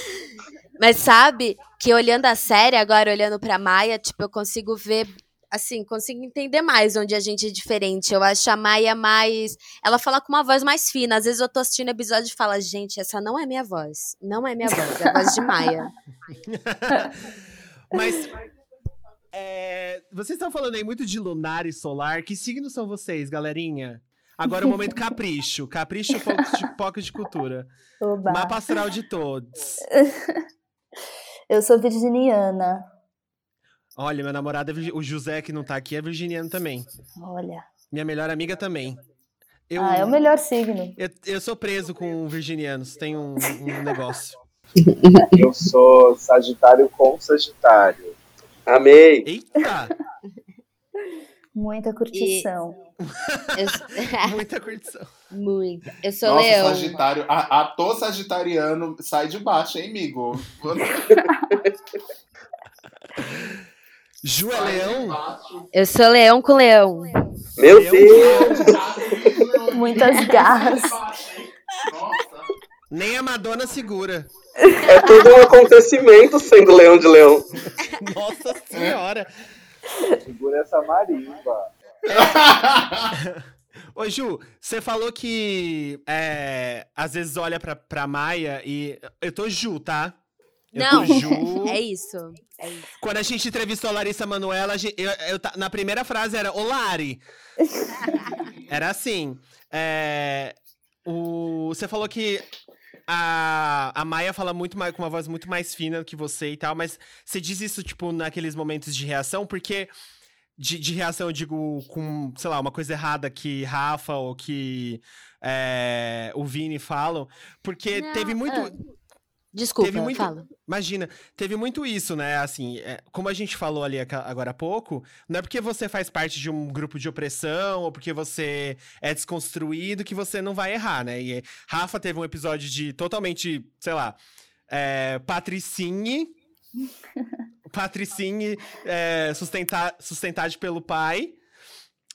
Mas sabe que olhando a série agora, olhando pra Maia, tipo, eu consigo ver, assim, consigo entender mais onde a gente é diferente. Eu acho a Maia mais. Ela fala com uma voz mais fina. Às vezes eu tô assistindo episódio e falo, gente, essa não é minha voz. Não é minha voz, é a voz de Maia. Mas. é, vocês estão falando aí muito de lunar e solar. Que signos são vocês, galerinha? Agora é o momento capricho. Capricho pouco de, pouco de cultura. Oba. Mapa astral de todos. Eu sou virginiana. Olha, meu namorado, é o José, que não tá aqui, é virginiano também. Olha. Minha melhor amiga também. Eu, Ah, é o melhor signo. eu, eu sou preso com virginianos, tem um, um negócio. Eu sou Sagitário com Sagitário. Amei. Eita! Muita curtição. Eu, Muita curtição. muito. Eu sou Nossa, leão. Sagitário. A, ator sagitariano sai de baixo, hein, amigo? Ju é leão? Eu sou leão com leão. Meu Leão Deus! Muitas garras. Nossa. Nem a Madonna segura. É tudo um acontecimento sendo leão de leão. Nossa senhora. Segura essa marimba. Ô, Ju, você falou que é, às vezes olha pra, pra Maia e. Eu tô Ju, tá? Eu Não, Ju. é isso. É isso. Quando a gente entrevistou a Larissa Manoela, a gente- eu, eu na primeira frase era Ô Lari. era assim. é, o, você falou que a, a Maia fala muito mais, com uma voz muito mais fina que você e tal, mas você diz isso, tipo, naqueles momentos de reação, porque. De, de reação, eu digo, com, sei lá, uma coisa errada que Rafa ou que é, o Vini falam. Porque Não, teve muito. ah, Desculpa, Teve muito- fala. Imagina, teve muito isso, né? Assim, é, como a gente falou ali agora há pouco, não é porque você faz parte de um grupo de opressão ou porque você é desconstruído que você não vai errar, né? E Rafa teve um episódio de totalmente, sei lá, é, Patricinhe. Patricinhe é, sustenta, sustentado pelo pai.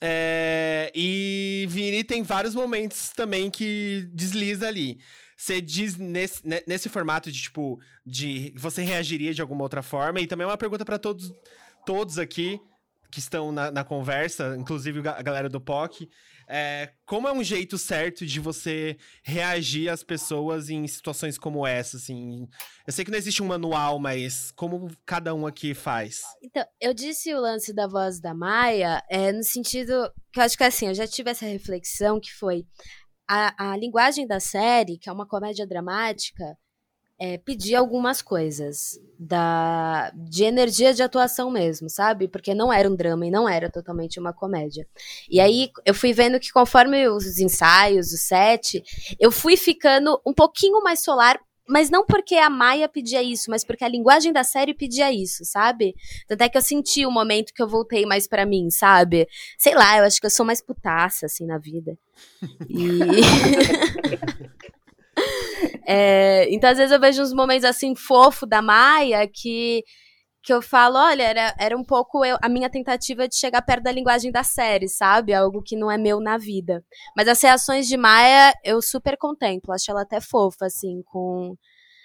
É, e Vini tem vários momentos também que desliza ali. Você diz nesse, ne- nesse formato de, tipo, de você reagiria de alguma outra forma? E também é uma pergunta pra todos, todos aqui que estão na, na conversa, inclusive a galera do POC. É, como é um jeito certo de você reagir às pessoas em situações como essa, assim? Eu sei que não existe um manual, mas como cada um aqui faz? Então, eu disse o lance da voz da Maia é, no sentido que eu acho que assim, eu já tive essa reflexão que foi a, a linguagem da série, que é uma comédia dramática, é, pedir algumas coisas da de energia de atuação mesmo, sabe? Porque não era um drama e não era totalmente uma comédia. E aí eu fui vendo que conforme os ensaios, o set, eu fui ficando um pouquinho mais solar, mas não porque a Maia pedia isso, mas porque a linguagem da série pedia isso, sabe? Tanto é que eu senti o momento que eu voltei mais pra mim, sabe? Sei lá, eu acho que eu sou mais putaça, assim, na vida. E. É, então, às vezes, eu vejo uns momentos assim, fofo da Maia, que, que eu falo, olha, era, era um pouco eu- a minha tentativa de chegar perto da linguagem da série, sabe? Algo que não é meu na vida. Mas as reações de Maia, eu super contemplo. Acho ela até fofa, assim, com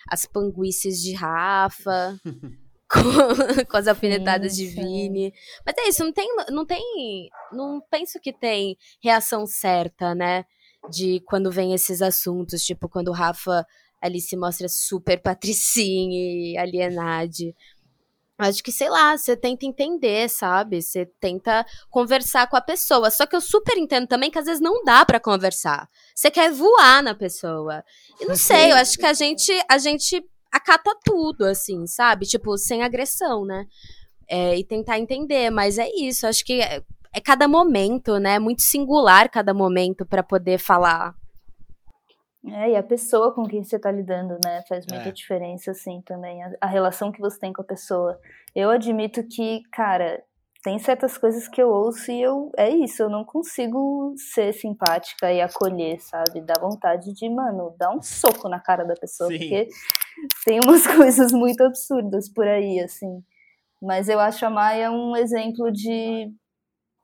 as panguices de Rafa. Com, com as alfinetadas de sim. Vini. Mas é isso, não tem, não tem. Não penso que tem reação certa, né? De quando vem esses assuntos, tipo, quando o Rafa ali se mostra super patricinha e alienade. Acho que, sei lá, você tenta entender, sabe? Você tenta conversar com a pessoa. Só que eu super entendo também que às vezes não dá pra conversar. Você quer voar na pessoa. E não sei, eu acho que a gente, a gente acata tudo, assim, sabe? Tipo, sem agressão, né? É, e tentar entender, mas é isso. Acho que é, é cada momento, né? Muito singular cada momento pra poder falar. É, e a pessoa com quem você tá lidando, né? Faz muita É. diferença, assim, também. A, a relação que você tem com a pessoa. Eu admito que, cara, tem certas coisas que eu ouço e eu. É isso, eu não consigo ser simpática e acolher, sabe? Dá vontade de, mano, dar um soco na cara da pessoa. Sim. Porque tem umas coisas muito absurdas por aí, assim. Mas eu acho a Maia um exemplo de,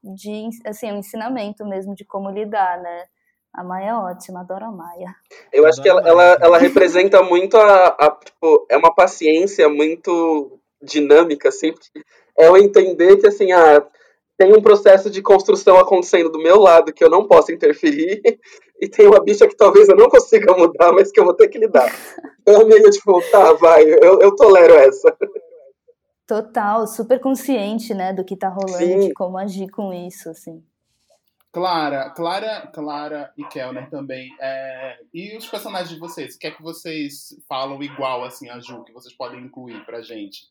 de assim, um ensinamento mesmo de como lidar, né? A Maia é ótima, adoro a Maia. Eu acho que ela, ela, ela representa muito a, a, Tipo, é uma paciência muito dinâmica, assim. porque É eu entender que, assim, ah, tem um processo de construção acontecendo do meu lado que eu não posso interferir, e tem uma bicha que talvez eu não consiga mudar, mas que eu vou ter que lidar. Então, meio tipo, tá, vai, eu, eu tolero essa. Total, super consciente, né, do que tá rolando, Sim. de como agir com isso, assim. Clara, Clara, Clara e Kellner também. É, e os personagens de vocês? O que é que vocês falam igual assim a Ju, que vocês podem incluir pra gente?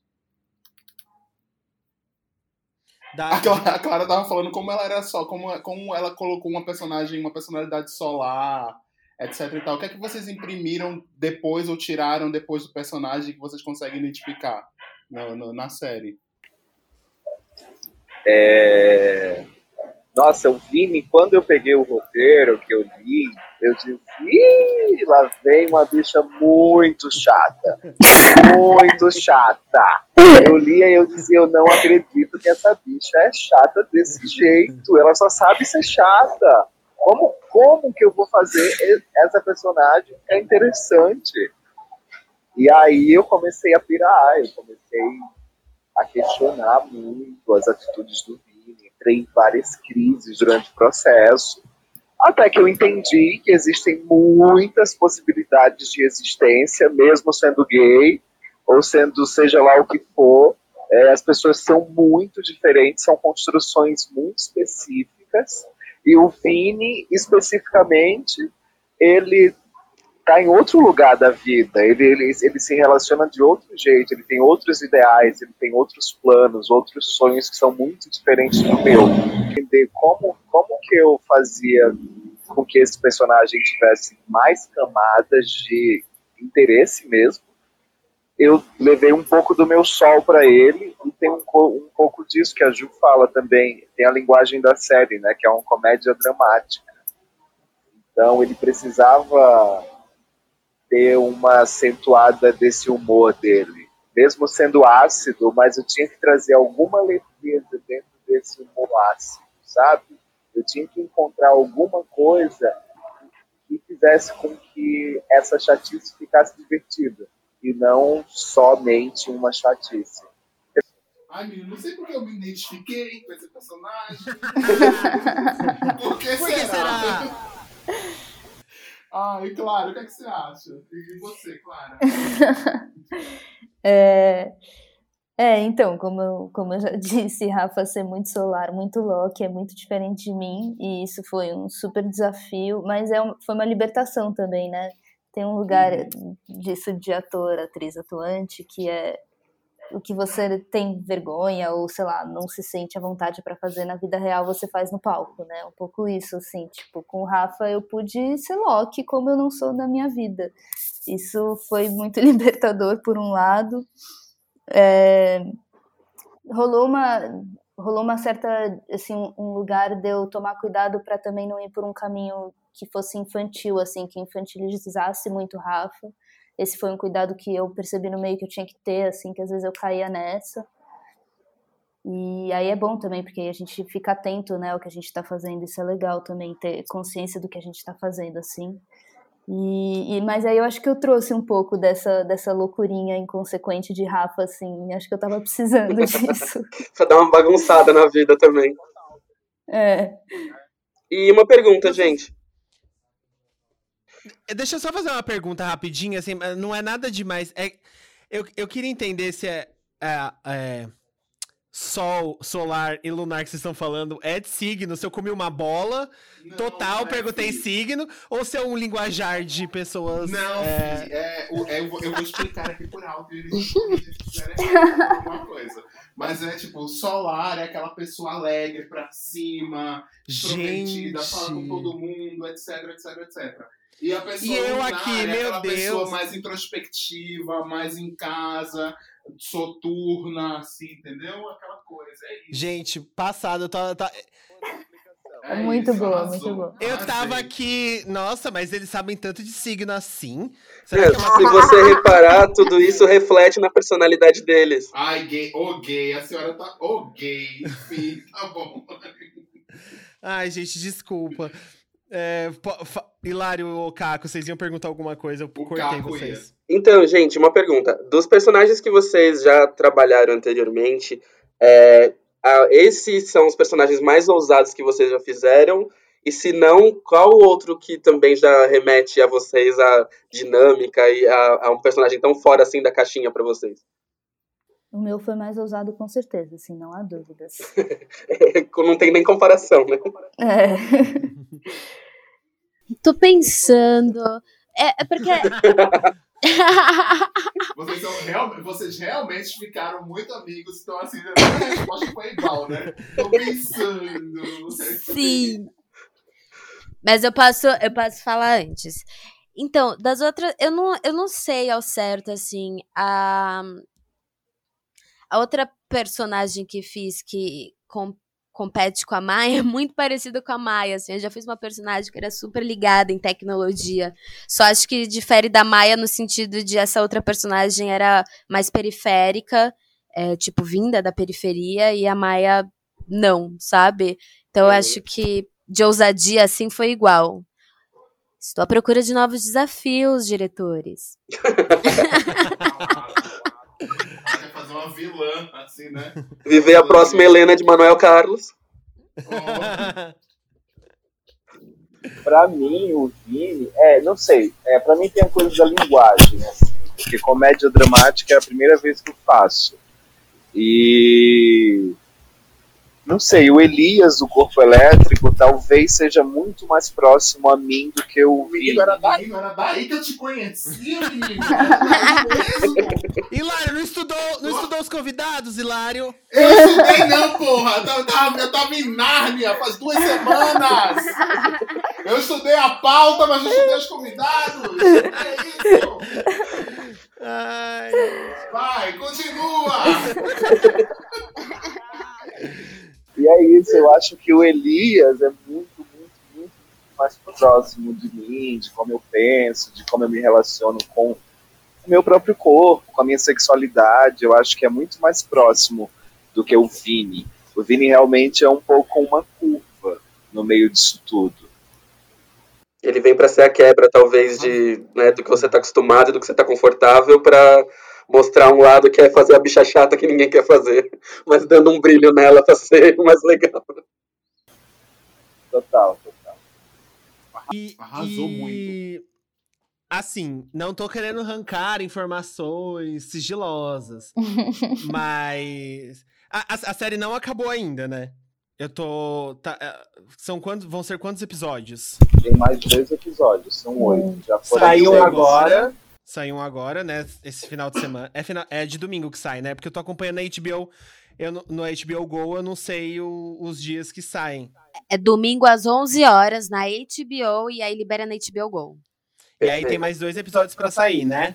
Da- A Clara, a Clara tava falando como ela era só, como, como ela colocou uma personagem, uma personalidade solar, etc e tal. O que é que vocês imprimiram depois ou tiraram depois do personagem que vocês conseguem identificar no- no- na série? É... Nossa, o Vini, quando eu peguei o roteiro que eu li, eu disse, Ih, lá vem uma bicha muito chata. Muito chata. Eu li e eu dizia, eu não acredito que essa bicha é chata desse jeito. Ela só sabe ser chata. Como, como que eu vou fazer essa personagem ficar interessante? E aí eu comecei a pirar, eu comecei a questionar muito as atitudes do entrei em várias crises durante o processo, até que eu entendi que existem muitas possibilidades de existência, mesmo sendo gay, ou sendo seja lá o que for, é, as pessoas são muito diferentes, são construções muito específicas, e o Vini, especificamente, ele está em outro lugar da vida, ele, ele, ele se relaciona de outro jeito, ele tem outros ideais, ele tem outros planos, outros sonhos que são muito diferentes do meu. Entender como, como que eu fazia com que esse personagem tivesse mais camadas de interesse mesmo, eu levei um pouco do meu sol para ele e tem um, um, pouco disso que a Ju fala também. Tem a linguagem da série, né, que é uma comédia dramática. Então ele precisava ter uma acentuada desse humor dele, mesmo sendo ácido, mas eu tinha que trazer alguma leveza dentro desse humor ácido, sabe? Eu tinha que encontrar alguma coisa que fizesse com que essa chatice ficasse divertida e não somente uma chatice. Ai, menino, não sei porque eu me identifiquei com esse personagem. Por que será? será? Ai, claro, o que, é que você acha? E você, Clara? é, é, então, como eu, como eu já disse, Rafa ser muito solar, muito Loki, é muito diferente de mim, e isso foi um super desafio, mas é um, foi uma libertação também, né? tem um lugar disso de ator, atriz atuante, que é o que você tem vergonha ou sei lá não se sente à vontade para fazer na vida real você faz no palco né? Um pouco isso assim tipo com o Rafa eu pude ser Loki como eu não sou na minha vida. Isso foi muito libertador por um lado. É... rolou uma rolou uma certa assim um lugar de eu tomar cuidado para também não ir por um caminho que fosse infantil, assim, que infantilizasse muito Rafa. Esse foi um cuidado que eu percebi no meio que eu tinha que ter, assim, que às vezes eu caía nessa. E aí é bom também, porque a gente fica atento, né, ao que a gente está fazendo. Isso é legal também, ter consciência do que a gente está fazendo, assim. E, e, mas aí eu acho que eu trouxe um pouco dessa, dessa loucurinha inconsequente de Rafa, assim. Acho que eu tava precisando disso. pra dar uma bagunçada na vida também. É. E uma pergunta, gente. É, deixa eu só fazer uma pergunta rapidinha, assim, não é nada demais. É, eu, eu queria entender se é, é, é Sol, solar e lunar que vocês estão falando é de signo. Se eu comi uma bola, não, total, não é perguntei signo, ou se é um linguajar de pessoas. Não, é... é, é eu, vou, eu, vou, explicar aqui por alto e eles quiserem alguma coisa. Mas é tipo, solar é aquela pessoa alegre pra cima, Gente. prometida, fala com todo mundo, etc, etc, etc. E a pessoa e eu aqui, é meu Deus. pessoa mais introspectiva, mais em casa, soturna, assim, entendeu? Aquela coisa. É isso. Gente, passado, eu tava. Tá... É muito isso, boa, muito boa. Eu tava aqui, nossa, mas eles sabem tanto de signo assim. É, é Se você reparar, tudo isso reflete na personalidade deles. Ai, gay, ô oh, gay, a senhora tá. Ô oh, gay, enfim, tá bom. Ai, gente, desculpa. É, Hilário ou Caco, vocês iam perguntar alguma coisa? Eu cortei vocês. Então, gente, uma pergunta. Dos personagens que vocês já trabalharam anteriormente, é, esses são os personagens mais ousados que vocês já fizeram? E se não, qual outro que também já remete a vocês a dinâmica e a, a um personagem tão fora assim da caixinha para vocês? O meu foi mais ousado com certeza, assim, não há dúvidas. não tem nem comparação, né? É. Tô pensando. É, é porque. vocês, real, vocês, realmente ficaram muito amigos, então assim, a resposta foi igual, né? Tô pensando. Sim. Mas eu posso, eu posso falar antes. Então, das outras, eu não, eu não sei ao certo, assim, a, a outra personagem que fiz que com, compete com a Maia é muito parecida com a Maia, assim, eu já fiz uma personagem que era super ligada em tecnologia, só acho que difere da Maia no sentido de essa outra personagem era mais periférica, é, tipo, vinda da periferia, e a Maia não, sabe? Então eu acho que de ousadia assim foi igual. Estou à procura de novos desafios, diretores. Fazer uma vilã, assim, né? Viver a próxima Helena de Manuel Carlos. Oh, Pra mim, o Vini, é, não sei, é, pra mim tem a coisa da linguagem, assim, porque comédia dramática é a primeira vez que eu faço. E não sei, o Elias do Corpo Elétrico talvez seja muito mais próximo a mim do que o Vini. menino era daí, era daí que eu te conhecia, menino. Hilário, não estudou, não estudou os convidados, Hilário? Eu estudei não, porra. Eu tava, eu tava- eu tava em Nárnia faz duas semanas. Eu estudei a pauta, mas não estudei os convidados. É isso. Ai. Vai, continua. E é isso, eu acho que o Elias é muito, muito, muito mais próximo de mim, de como eu penso, de como eu me relaciono com o meu próprio corpo, com a minha sexualidade. Eu acho que é muito mais próximo do que o Vini. O Vini realmente é um pouco uma curva no meio disso tudo. Ele vem pra ser a quebra, talvez, de, né, do que você tá acostumado, do que você tá confortável, pra mostrar um lado que é fazer a bicha chata que ninguém quer fazer, mas dando um brilho nela pra ser mais legal. Total, total. E, Arrasou e, Assim, não tô querendo arrancar informações sigilosas, mas a, a- a série não acabou ainda, né? Eu tô. tá, é, são quantos, vão ser quantos episódios? Tem mais dois episódios, são oito. Já foram Saiu agora. Saiu um agora, né? Esse final de semana. É, final, é de domingo que sai, né? Porque eu tô acompanhando a HBO. Eu, no- HBO Go eu não sei o- os dias que saem. É domingo às 11 horas na HBO e aí libera na HBO Go. E aí tem mais dois episódios pra sair, né?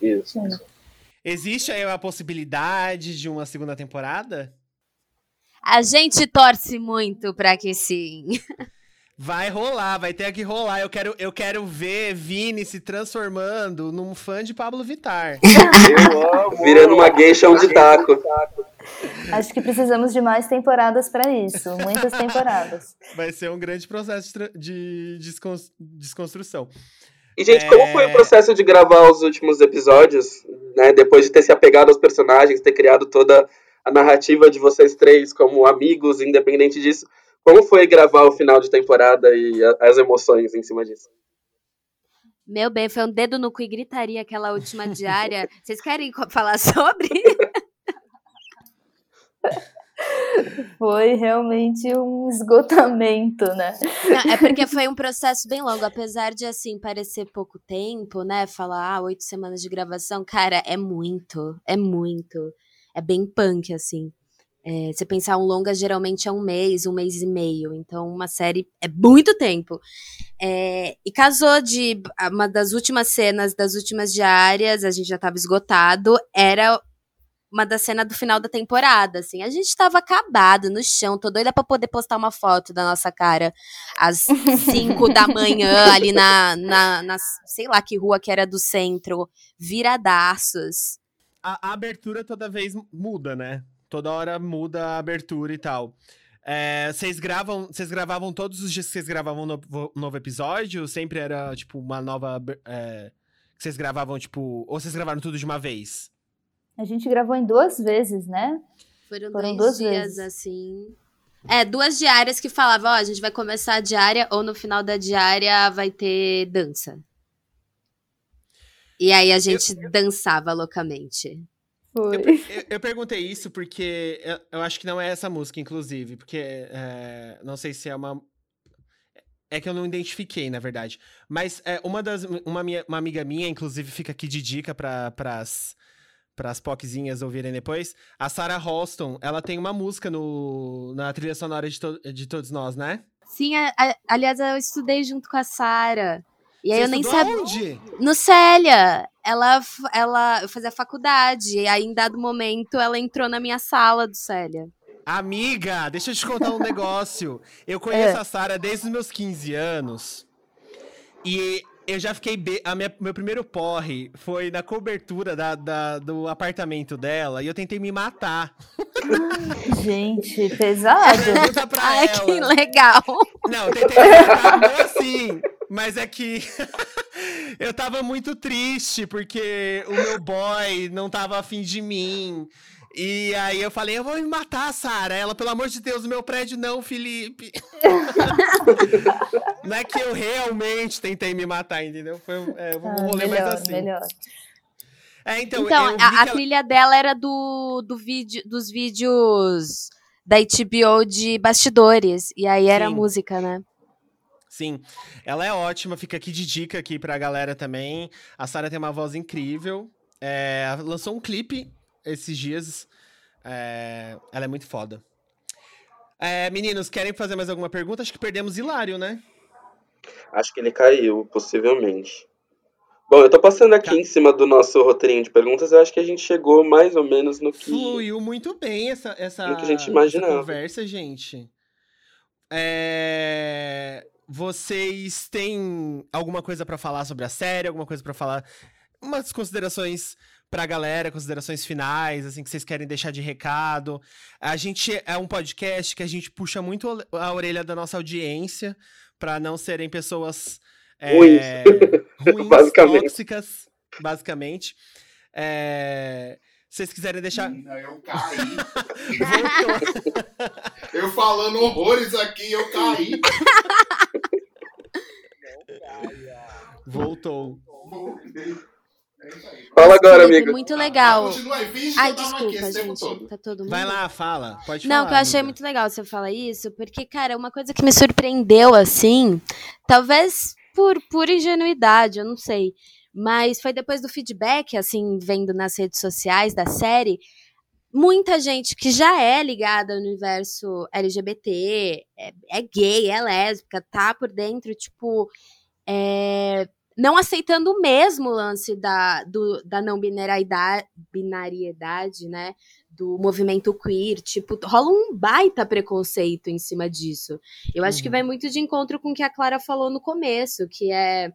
Isso. Existe aí a possibilidade de uma segunda temporada? A gente torce muito pra que sim. Vai rolar, vai ter que rolar. Eu quero, eu quero ver Vini se transformando num fã de Pablo Vittar. Eu amo. Virando uma geisha um de taco. Acho que precisamos de mais temporadas para isso. Muitas temporadas. Vai ser um grande processo de, desconstrução. E, gente, É. como foi o processo de gravar os últimos episódios, né? Depois de ter se apegado aos personagens, ter criado toda a narrativa de vocês três como amigos, independente disso. Como foi gravar o final de temporada e a- as emoções em cima disso? Meu bem, foi um dedo no cu e gritaria aquela última diária. Vocês querem falar sobre? Foi realmente um esgotamento, né? Não, é porque foi um processo bem longo, apesar de assim parecer pouco tempo, né? Falar ah, oito semanas de gravação, cara, é muito, é muito, é bem punk assim. É, você pensar um longa geralmente é um mês, um mês e meio, então uma série é muito tempo. É, e casou de uma das últimas cenas das últimas diárias, a gente já tava esgotado, era uma da cena do final da temporada, assim. A gente tava acabado no chão, tô doida pra poder postar uma foto da nossa cara às 5 da manhã, ali na, na, na, sei lá que rua que era do centro, viradaços. A, a abertura toda vez muda, né? Toda hora muda a abertura e tal. É, Vocês gravam, vocês gravavam todos os dias que vocês gravavam um novo, novo episódio? Sempre era, tipo, uma nova. é, que vocês gravavam, tipo. Ou vocês gravaram tudo de uma vez? A gente gravou em duas vezes, né? Foram, Foram dois duas dias, vezes. assim. É, duas diárias que falavam, ó, a gente vai começar a diária, ou no final da diária vai ter dança. E aí a gente dançava loucamente. Foi. Eu, eu- eu perguntei isso porque eu, eu acho que não é essa música, inclusive, porque é, não sei se é uma. É que eu não identifiquei, na verdade. Mas é, uma das. Uma, minha- uma amiga minha, inclusive, fica aqui de dica para pras, pras POCzinhas ouvirem depois. A Sarah Halston, ela tem uma música no, na trilha sonora de, to- de todos nós, né? Sim, a- a- aliás, eu estudei junto com a Sara. E aí Você eu nem sabia. Onde? No Célia, ela, ela eu fazia faculdade, e aí em dado momento ela entrou na minha sala do Célia. Amiga, deixa eu te contar um negócio. Eu conheço a Sara desde os meus 15 anos. E eu já fiquei. Be... A minha, meu primeiro porre foi na cobertura da, da- do apartamento dela e eu tentei me matar. Gente, pesado. Pergunta pra Ai, ela. que legal. Não, tentei explicar, não assim. Mas é que eu tava muito triste porque o meu boy não tava afim de mim. E aí eu falei, eu vou me matar, Sara. Ela, pelo amor de Deus, meu prédio não, Felipe. não é que eu realmente tentei me matar, entendeu? Foi um, é, um Ah, rolê melhor, mais assim. melhor. É, então, Então, a, a ela- trilha dela era do, do vídeo, dos vídeos da HBO de bastidores. E aí era Sim. música, né? Sim, ela é ótima, fica aqui de dica aqui pra galera também. A Sara tem uma voz incrível. É, lançou um clipe esses dias. É, ela é muito foda. É, meninos, querem fazer mais alguma pergunta? Acho que perdemos Hilário, né? Acho que ele caiu, possivelmente. Bom, eu tô passando aqui Tá. em cima do nosso roteirinho de perguntas, eu acho que a gente chegou mais ou menos no que. Fluiu muito bem essa, essa, No que a gente imaginava. conversa, gente. É, Vocês têm alguma coisa pra falar sobre a série? Alguma coisa pra falar? Umas considerações pra galera, considerações finais, assim, que vocês querem deixar de recado. A gente é um podcast que a gente puxa muito a orelha da nossa audiência pra não serem pessoas é, Ruins. Basicamente. tóxicas, basicamente. É, Se vocês quiserem deixar. Não, eu caí. Eu falando horrores aqui, eu caí. Voltou. Voltei. Fala agora, Felipe, amigo. Muito legal. Ai, aqui desculpa, gente. todo. Tá todo mundo. Vai lá, fala. Pode Não, falar. que eu achei amiga. muito legal você falar isso, porque, cara, uma coisa que me surpreendeu, assim, talvez por pura ingenuidade, eu não sei, mas foi depois do feedback, assim, vendo nas redes sociais da série, muita gente que já é ligada ao universo LGBT, é, é gay, é lésbica, tá por dentro, tipo, é, não aceitando o mesmo lance da, do, da não binariedade, né? do movimento queer, tipo, rola um baita preconceito em cima disso. Eu acho que Uhum. vai muito de encontro com o que a Clara falou no começo, que é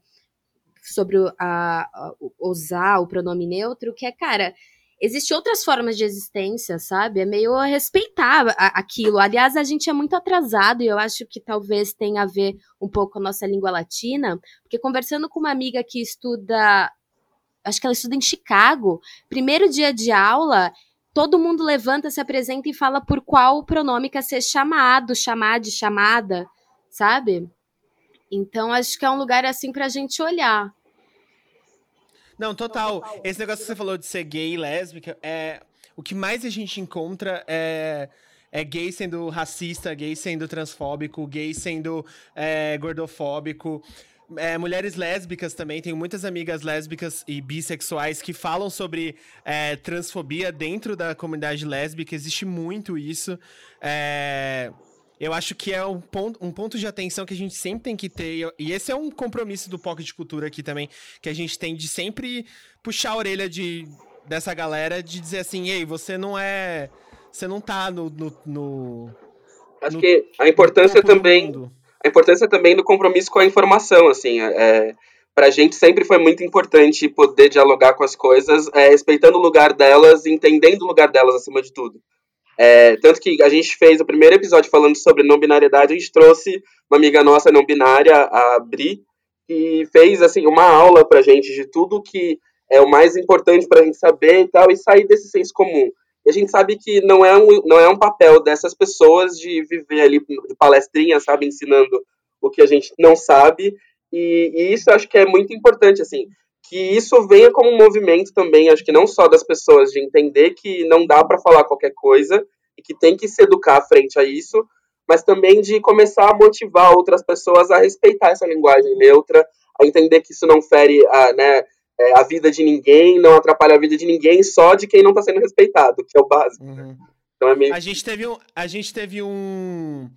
sobre o- a, a- o- usar o pronome neutro, que é, cara, existem outras formas de existência, sabe? É meio a respeitar a- aquilo. Aliás, a gente é muito atrasado e eu acho que talvez tenha a ver um pouco com a nossa língua latina, porque conversando com uma amiga que estuda, acho que ela estuda em Chicago, primeiro dia de aula, todo mundo levanta, se apresenta e fala por qual pronome quer ser chamado, chamade, chamada, sabe? Então acho que é um lugar assim pra gente olhar. Não, total. Esse negócio que você falou de ser gay e lésbica, é o que mais a gente encontra é, é gay sendo racista, gay sendo transfóbico, gay sendo é, gordofóbico. É, mulheres lésbicas também, tenho muitas amigas lésbicas e bissexuais que falam sobre é, transfobia dentro da comunidade lésbica, existe muito isso. É, eu acho que é um ponto, um ponto de atenção que a gente sempre tem que ter, e esse é um compromisso do Pocket de Cultura aqui também, que a gente tem de sempre puxar a orelha de, dessa galera, de dizer assim, ei, você não é. Você não tá no. no, no Acho no- que a importância também a importância também do compromisso com a informação, assim, é, pra gente sempre foi muito importante poder dialogar com as coisas, é, respeitando o lugar delas, entendendo o lugar delas acima de tudo. É, tanto que a gente fez o primeiro episódio falando sobre não binariedade, a gente trouxe uma amiga nossa não binária, a Bri, que fez assim uma aula pra gente de tudo que é o mais importante pra gente saber e tal, e sair desse senso comum. E a gente sabe que não é um, não é um papel dessas pessoas de viver ali de palestrinha, sabe, ensinando o que a gente não sabe. E, e isso acho que é muito importante, assim, que isso venha como um movimento também, acho que não só das pessoas, de entender que não dá para falar qualquer coisa e que tem que se educar frente a isso, mas também de começar a motivar outras pessoas a respeitar essa linguagem neutra, a entender que isso não fere a, né, é, a vida de ninguém, não atrapalha a vida de ninguém, só de quem não está sendo respeitado, que é o básico. Uhum. Então é meio A gente teve um, a gente teve um,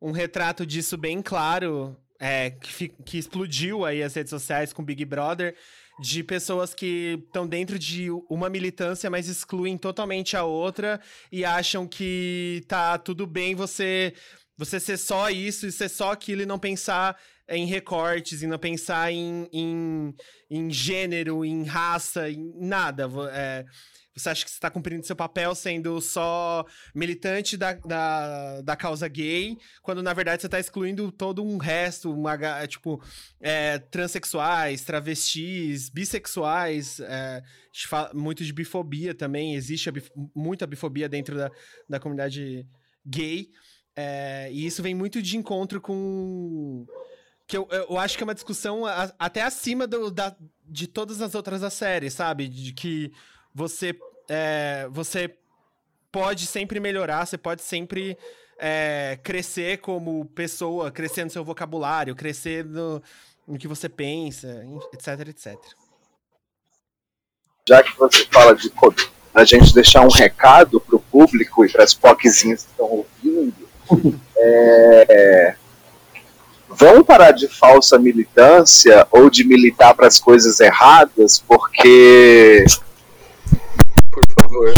um retrato disso bem claro, é, que, que explodiu aí as redes sociais com Big Brother, de pessoas que estão dentro de uma militância, mas excluem totalmente a outra e acham que tá tudo bem você você ser só isso e ser só aquilo e não pensar em recortes, e não pensar em, em, em gênero, em raça, em nada. É, Você acha que você está cumprindo seu papel sendo só militante da, da, da causa gay, quando na verdade você está excluindo todo um resto, uma, tipo, é, transexuais, travestis, bissexuais, é, muito de bifobia também, existe bif muita bifobia dentro da, da comunidade gay, é, e isso vem muito de encontro com que eu, eu acho que é uma discussão a, até acima do, da, de todas as outras da série, sabe? De que você, é, você pode sempre melhorar, você pode sempre é, crescer como pessoa, crescer no seu vocabulário, crescer no, no que você pensa, etc, etc. Já que você fala de a gente deixar um recado para o público e para as POCzinhas que estão ouvindo, é, vamos parar de falsa militância ou de militar para as coisas erradas, porque. Favor.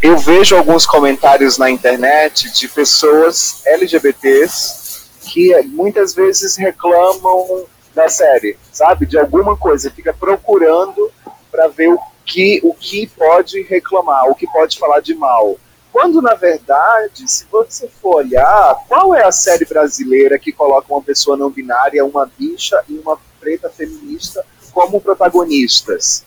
Eu vejo alguns comentários na internet de pessoas LGBTs que muitas vezes reclamam da série, sabe? De alguma coisa, fica procurando para ver o que, o que pode reclamar, o que pode falar de mal. Quando, na verdade, se você for olhar, qual é a série brasileira que coloca uma pessoa não binária, uma bicha e uma preta feminista como protagonistas?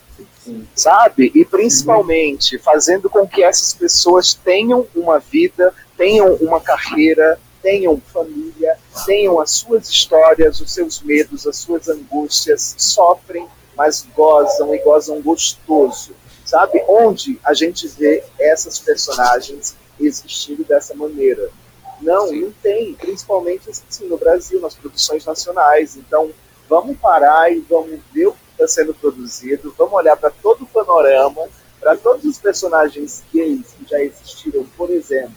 Sabe? E principalmente fazendo com que essas pessoas tenham uma vida, tenham uma carreira, tenham família, tenham as suas histórias, os seus medos, as suas angústias, sofrem, mas gozam e gozam gostoso sabe? Onde a gente vê essas personagens existindo dessa maneira. Não, não tem, principalmente assim, no Brasil, nas produções nacionais. Então, vamos parar e vamos ver o que está sendo produzido, vamos olhar para todo o panorama, para todos os personagens gays que já existiram, por exemplo,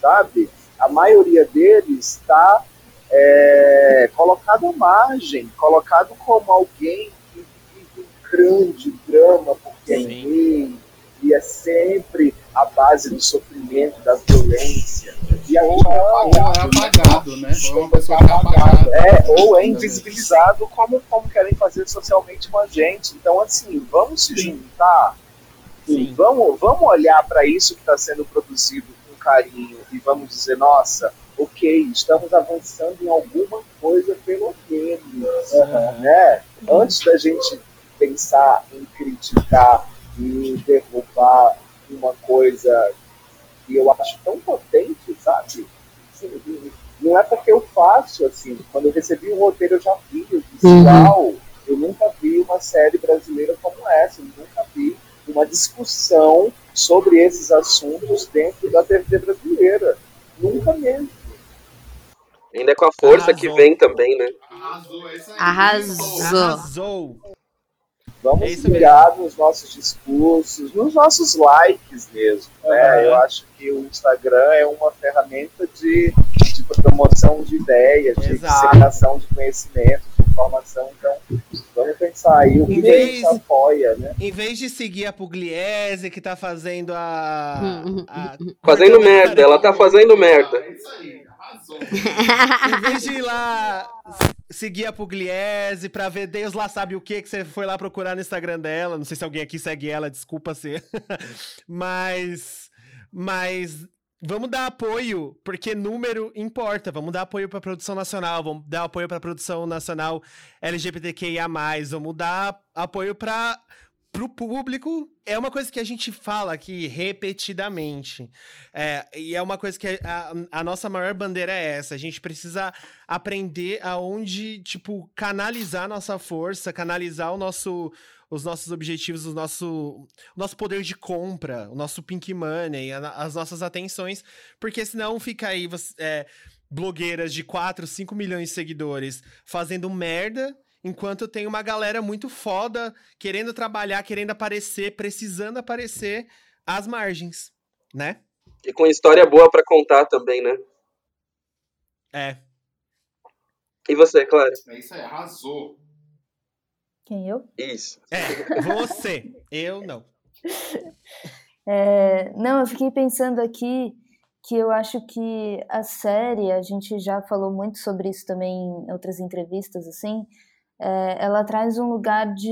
sabe? A maioria deles está é, colocado à margem, colocado como alguém que vive um grande drama entender, e é sempre a base do sofrimento, da violência. E ou, ou é apagado, né? Ou é uma pessoa que é apagada. É, ou é invisibilizado como, como querem fazer socialmente com a gente. Então, assim, vamos se juntar, Sim. Vamos, vamos olhar para isso que está sendo produzido com carinho e vamos dizer, nossa, ok, estamos avançando em alguma coisa pelo menos. Uhum. Né? Antes da gente pensar em criticar e derrubar uma coisa que eu acho tão potente, sabe? Não é porque eu faço assim. Quando eu recebi o roteiro, eu já vi. Eu disse, uhum. uau, eu nunca vi uma série brasileira como essa. Eu nunca vi uma discussão sobre esses assuntos dentro da TV brasileira. Nunca mesmo. Ainda com a força Arrasou. que vem também, né? Arrasou, é isso aí. Arrasou. Arrasou. Vamos é ligar nos nossos discursos, nos nossos likes mesmo. Né? Uhum. Eu acho que o Instagram é uma ferramenta de, de promoção de ideias, de disseminação de conhecimento, de informação. Então, vamos pensar aí o que vez, a gente apoia, né? Em vez de seguir a Pugliese, que tá fazendo a. a... fazendo merda, ela tá fazendo merda. É isso aí. Em vez de ir lá seguir a Pugliese pra ver Deus lá sabe o que que você foi lá procurar no Instagram dela. Não sei se alguém aqui segue ela, desculpa ser. mas. Mas. Vamos dar apoio, porque número importa. Vamos dar apoio para produção nacional, vamos dar apoio para produção nacional LGBTQIA+, vamos dar apoio para pro público é uma coisa que a gente fala aqui repetidamente. É, e é uma coisa que a, a, nossa maior bandeira é essa. A gente precisa aprender aonde, tipo, canalizar nossa força, canalizar o nosso, os nossos objetivos, o nosso, o nosso poder de compra, o nosso pink money, a, as nossas atenções, porque senão fica aí você, é, blogueiras de 4, 5 milhões de seguidores fazendo merda Enquanto tem uma galera muito foda, querendo trabalhar, querendo aparecer, precisando aparecer às margens, né? E com história boa para contar também, né? É. E você, Clara? É isso aí, arrasou. Quem eu? Isso. É, você. eu não. É, não, eu fiquei pensando aqui que eu acho que a série, a gente já falou muito sobre isso também em outras entrevistas, assim, é, ela traz um lugar de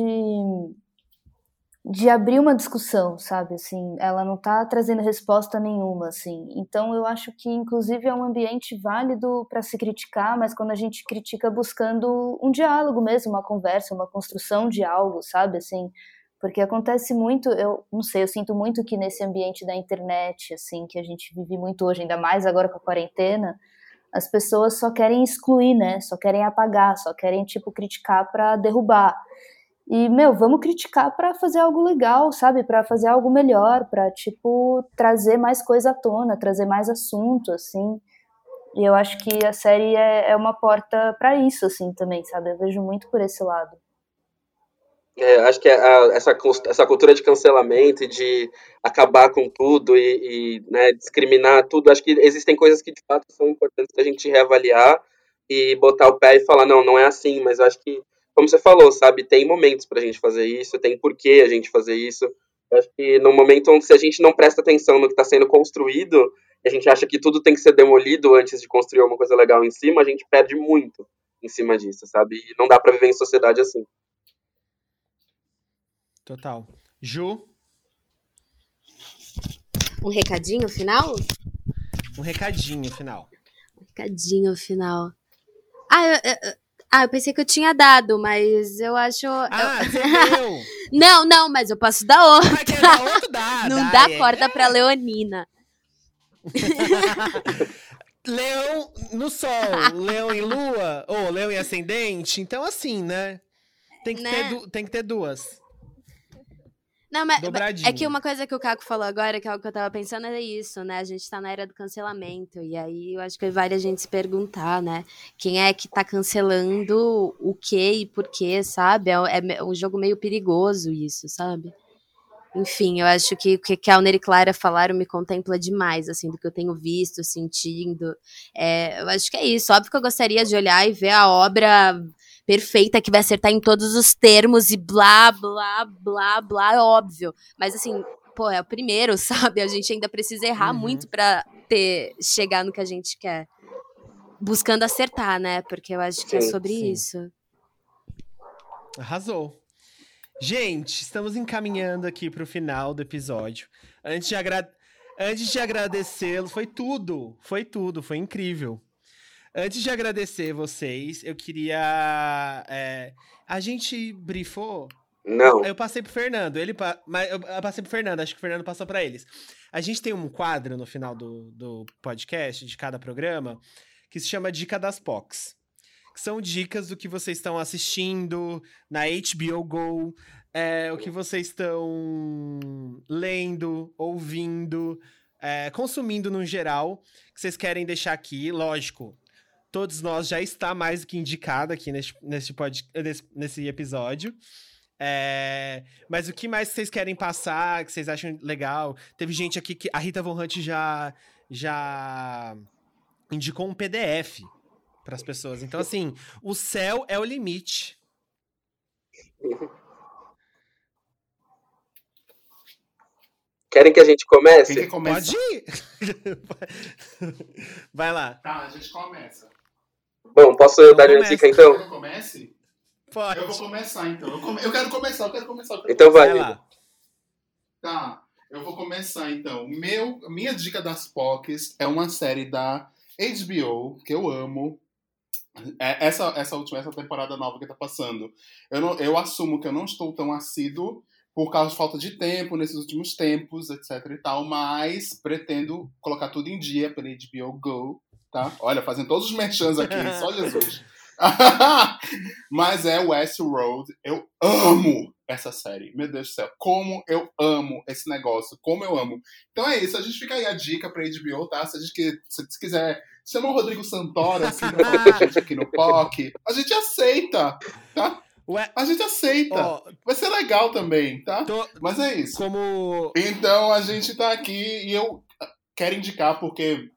de abrir uma discussão, sabe? Assim, ela não está trazendo resposta nenhuma, assim. Então eu acho que inclusive é um ambiente válido para se criticar, mas quando a gente critica buscando um diálogo mesmo, uma conversa, uma construção de algo, sabe? Assim, porque acontece muito, eu não sei, eu sinto muito que nesse ambiente da internet, assim, que a gente vive muito hoje, ainda mais agora com a quarentena, as pessoas só querem excluir, né? Só querem apagar, só querem tipo criticar para derrubar. E, meu, vamos criticar para fazer algo legal, sabe? Para fazer algo melhor, para tipo, trazer mais coisa à tona, trazer mais assunto, assim. E eu acho que a série é, é uma porta para isso, assim, também, sabe? Eu vejo muito por esse lado. É, acho que a, essa, essa cultura de cancelamento e de acabar com tudo e, e né, discriminar tudo, acho que existem coisas que de fato são importantes a gente reavaliar e botar o pé e falar, não, não é assim, mas acho que como você falou, sabe, tem momentos pra gente fazer isso, tem porquê a gente fazer isso. Acho que no momento onde se a gente não presta atenção no que está sendo construído, a gente acha que tudo tem que ser demolido antes de construir uma coisa legal em cima, a gente perde muito em cima disso, sabe? E não dá para viver em sociedade assim. Total. Ju? Um recadinho final? Um recadinho final. Um recadinho final. Ah, eu, eu, ah, eu pensei que eu tinha dado, mas eu acho. Ah, eu... você deu! não, não, mas eu posso dar quer dar outro, dá, Não dá, dá é. corda pra Leonina. leão no sol, leão em lua, ou leão em ascendente. Então, assim, né? Tem que, Né? Ter, tem que ter duas. Não, mas Dobradinho. é que uma coisa que o Caco falou agora, que é o que eu tava pensando, é isso, né? A gente tá na era do cancelamento. E aí eu acho que vale a gente se perguntar, né? Quem é que tá cancelando o que e por quê, sabe? É, é um jogo meio perigoso isso, sabe? Enfim, eu acho que o que que a Alner e Clara falaram me contempla demais, assim, do que eu tenho visto, sentindo. É, eu acho que é isso. Óbvio que eu gostaria de olhar e ver a obra perfeita que vai acertar em todos os termos e blá, blá, blá, blá, é óbvio. Mas assim, pô, é o primeiro, sabe? A gente ainda precisa errar Uhum. muito pra ter, chegar no que a gente quer. Buscando acertar, né? Porque eu acho que é Sim, sobre sim. isso. Arrasou. Gente, estamos encaminhando aqui pro final do episódio. Antes de, agra... Antes de agradecê-los, foi tudo, foi tudo, foi incrível. Antes de agradecer vocês, eu queria. é, A gente brifou Não. Eu passei pro Fernando, ele pa- mas eu passei pro Fernando, acho que o Fernando passou pra eles. A gente tem um quadro no final do, do podcast, de cada programa, que se chama Dica das Pocs. Que são dicas do que vocês estão assistindo na HBO Go, é, o que vocês estão lendo, ouvindo, é, consumindo no geral, que vocês querem deixar aqui, lógico. Todos nós já está mais do que indicado aqui nesse, nesse, pod, nesse, nesse episódio. É, mas o que mais vocês querem passar, que vocês acham legal? Teve gente aqui que a Rita Von Hunt já já indicou um PDF para as pessoas. Então assim, o céu é o limite. Querem que a gente comece? Quem que começa? Pode ir. Vai lá. Tá, a gente começa. Bom, posso Então dar minha começa. dica então? eu comece? Pode. Eu vou começar então. Eu, come- eu quero começar, eu quero começar. eu quero Então vai. Vai lá. Tá, eu vou começar então. Meu, minha dica das POCs é uma série da HBO que eu amo. É, essa, essa última, essa temporada nova que tá passando. Eu, não, eu assumo que eu não estou tão assíduo por causa de falta de tempo nesses últimos tempos, etc e tal, mas pretendo colocar tudo em dia pela HBO Go, tá? Olha, fazendo todos os merchans aqui, só Jesus. Mas é Westworld. Eu amo essa série. Meu Deus do céu. Como eu amo esse negócio. Como eu amo. Então é isso. A gente fica aí a dica pra HBO, tá? Se a gente se quiser chamar o Rodrigo Santoro assim, pra falar com a gente aqui no POC, a gente aceita, tá? Ué, A gente aceita. ó, Vai ser legal também, tá? tô Mas é isso. como Então a gente tá aqui e eu quero indicar porque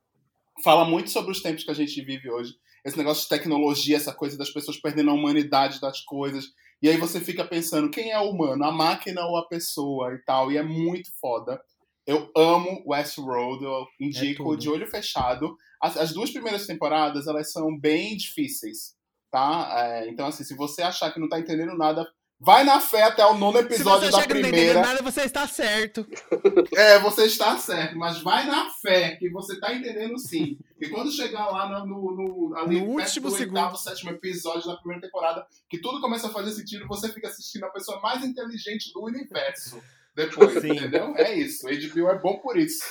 fala muito sobre os tempos que a gente vive hoje. Esse negócio de tecnologia, essa coisa das pessoas perdendo a humanidade das coisas. E aí você fica pensando, quem é o humano? A máquina ou a pessoa e tal. E é muito foda. Eu amo Westworld, eu indico tudo. de olho fechado. As, as duas primeiras temporadas, elas são bem difíceis, tá? É, então, assim, se você achar que não tá entendendo nada, Vai na fé até o nono episódio Se você da chega e não primeira. entender nada, você está certo. É, você está certo, mas vai na fé, que você está entendendo sim. E quando chegar lá no, no, no- ali No perto último do segundo. oitavo, sétimo episódio da primeira temporada, que tudo começa a fazer sentido, você fica assistindo a pessoa mais inteligente do universo. Depois, Sim. entendeu? É isso. O HBO é bom por isso.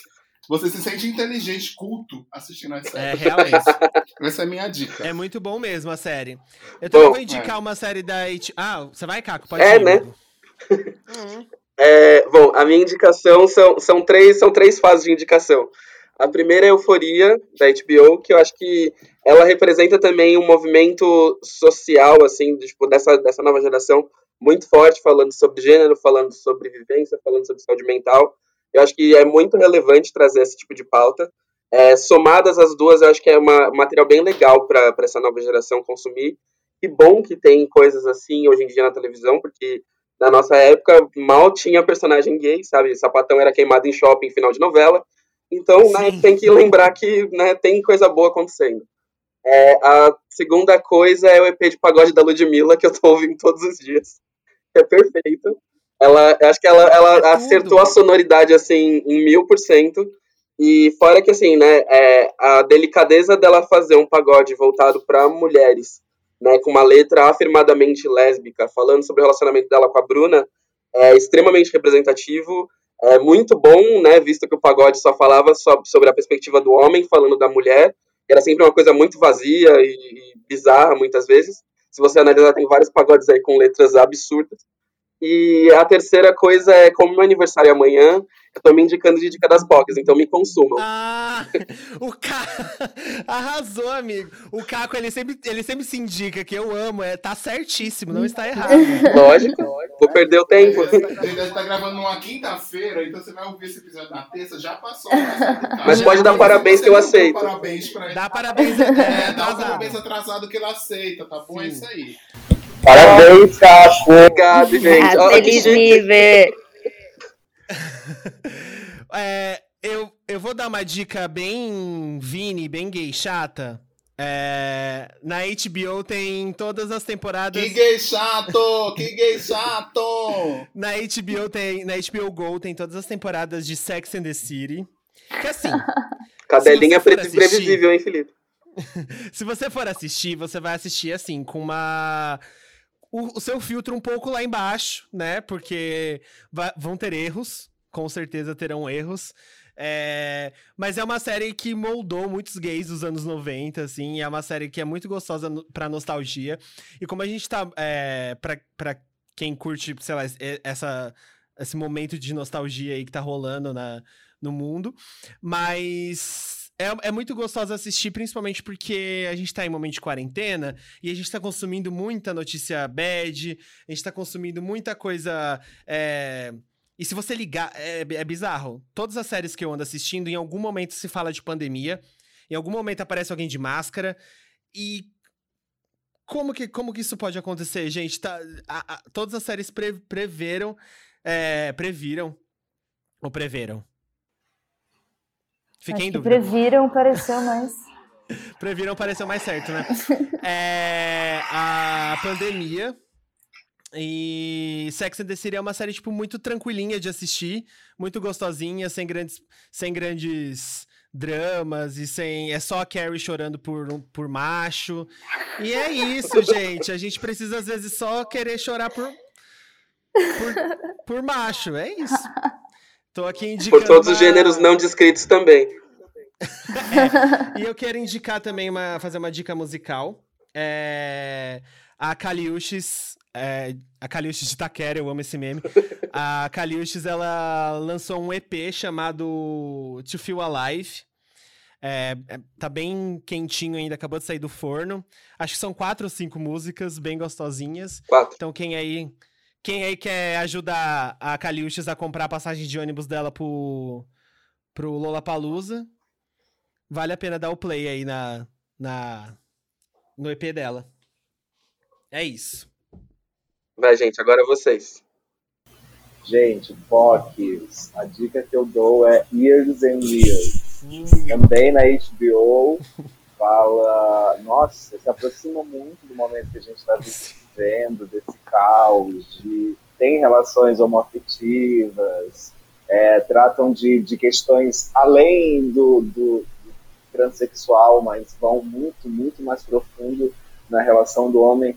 Você se sente inteligente, culto, assistindo a É, série. realmente. Essa é a minha dica. É muito bom mesmo a série. Eu também Bom, vou indicar é. uma série da. Ah, você vai, Caco? Pode É, ir, né? amigo. Hum. É, bom, a minha indicação são, são, três, são três fases de indicação. A primeira é Euforia, da HBO, que eu acho que ela representa também um movimento social, assim, de, tipo, dessa, dessa nova geração, muito forte, falando sobre gênero, falando sobre vivência, falando sobre saúde mental. Eu acho que é muito relevante trazer esse tipo de pauta. É, somadas as duas, eu acho que é uma, um material bem legal para essa nova geração consumir. Que bom que tem coisas assim hoje em dia na televisão, porque na nossa época mal tinha personagem gay, sabe? Sapatão era queimado em shopping final de novela. Então, né, tem que lembrar que né, tem coisa boa acontecendo. É, a segunda coisa é o EP de pagode da Ludmilla, que eu tô ouvindo todos os dias. É perfeito. Ela, acho que ela, ela acertou a sonoridade, assim, em mil por cento. E fora que, assim, né, é, a delicadeza dela fazer um pagode voltado para mulheres, né, com uma letra afirmadamente lésbica, falando sobre o relacionamento dela com a Bruna, é extremamente representativo, é muito bom, né, visto que o pagode só falava so- sobre a perspectiva do homem falando da mulher, era sempre uma coisa muito vazia e, e bizarra muitas vezes. Se você analisar, tem vários pagodes aí com letras absurdas. E a terceira coisa é, como meu aniversário é amanhã, eu tô me indicando de dica das pocas, então me consumam. Ah, o Caco arrasou, amigo. O Caco, ele sempre, ele sempre se indica que eu amo, é, tá certíssimo, não está errado. Lógico, vou perder o tempo. Ele deve estar gravando numa quinta-feira, então você vai ouvir esse episódio na terça, já passou. Mas, pode dar parabéns que eu aceito. Parabéns pra ele. Dá parabéns, É, é, dá um parabéns atrasado que ele aceita, tá bom? É Sim. isso aí. Parabéns, Caco! Obrigado, gente. Ah, feliz chique. É, eu, eu vou dar uma dica bem Vini, bem gay chata. É, na HBO tem todas as temporadas. Que gay chato! Que gay chato! Na HBO tem, na HBO Go tem todas as temporadas de Sex and the City. Que assim, Cadelinha Se você for pre- previsível, hein, Felipe? se você for assistir, você vai assistir assim com uma o, o seu filtro um pouco lá embaixo, né? Porque vão ter erros, com certeza terão erros. É, mas é uma série que moldou muitos gays dos anos 90, assim. É uma série que é muito gostosa no- pra nostalgia. E como a gente tá. É, pra, pra quem curte, sei lá, essa, esse momento de nostalgia aí que tá rolando na, no mundo. Mas é, é muito gostoso assistir, principalmente porque a gente tá em momento de quarentena e a gente tá consumindo muita notícia bad, a gente tá consumindo muita coisa. é, E se você ligar, é, é bizarro. Todas as séries que eu ando assistindo, em algum momento se fala de pandemia, em algum momento aparece alguém de máscara. E como que, como que isso pode acontecer, gente? Tá, a- a- todas as séries pre- preveram, é, previram ou preveram. Fiquei Acho em dúvida. previram, pareceu mais. Previram pareceu mais certo, né? é, a pandemia. E Sex and the City é uma série, tipo, muito tranquilinha de assistir. Muito gostosinha, sem grandes, sem grandes dramas e sem... É só a Carrie chorando por, por macho. E é isso, gente. A gente precisa, às vezes, só querer chorar por... Por, por macho, é isso. Tô aqui indicando Por todos os gêneros não descritos também. e eu quero indicar também uma, fazer uma dica musical. É, a Kaliushis, é, a Kaliushis de Taquera, eu amo esse meme. A Kaliushis, ela lançou um EP chamado To Feel Alive. É, é, tá bem quentinho ainda, acabou de sair do forno. Acho que são quatro ou cinco músicas bem gostosinhas. Quatro. Então quem aí, quem aí quer ajudar a Kaliushis a comprar a passagem de ônibus dela pro, pro Lollapalooza, vale a pena dar o play aí na, na no EP dela. É isso. Vai, gente, agora vocês. Gente, Fox, a dica que eu dou é Years and Years. Também na HBO. Fala. Nossa, se aproxima muito do momento que a gente está vivendo, desse caos, de tem relações homoafetivas, é, tratam de, de questões além do, do, do transexual, mas vão muito, muito mais profundo na relação do homem,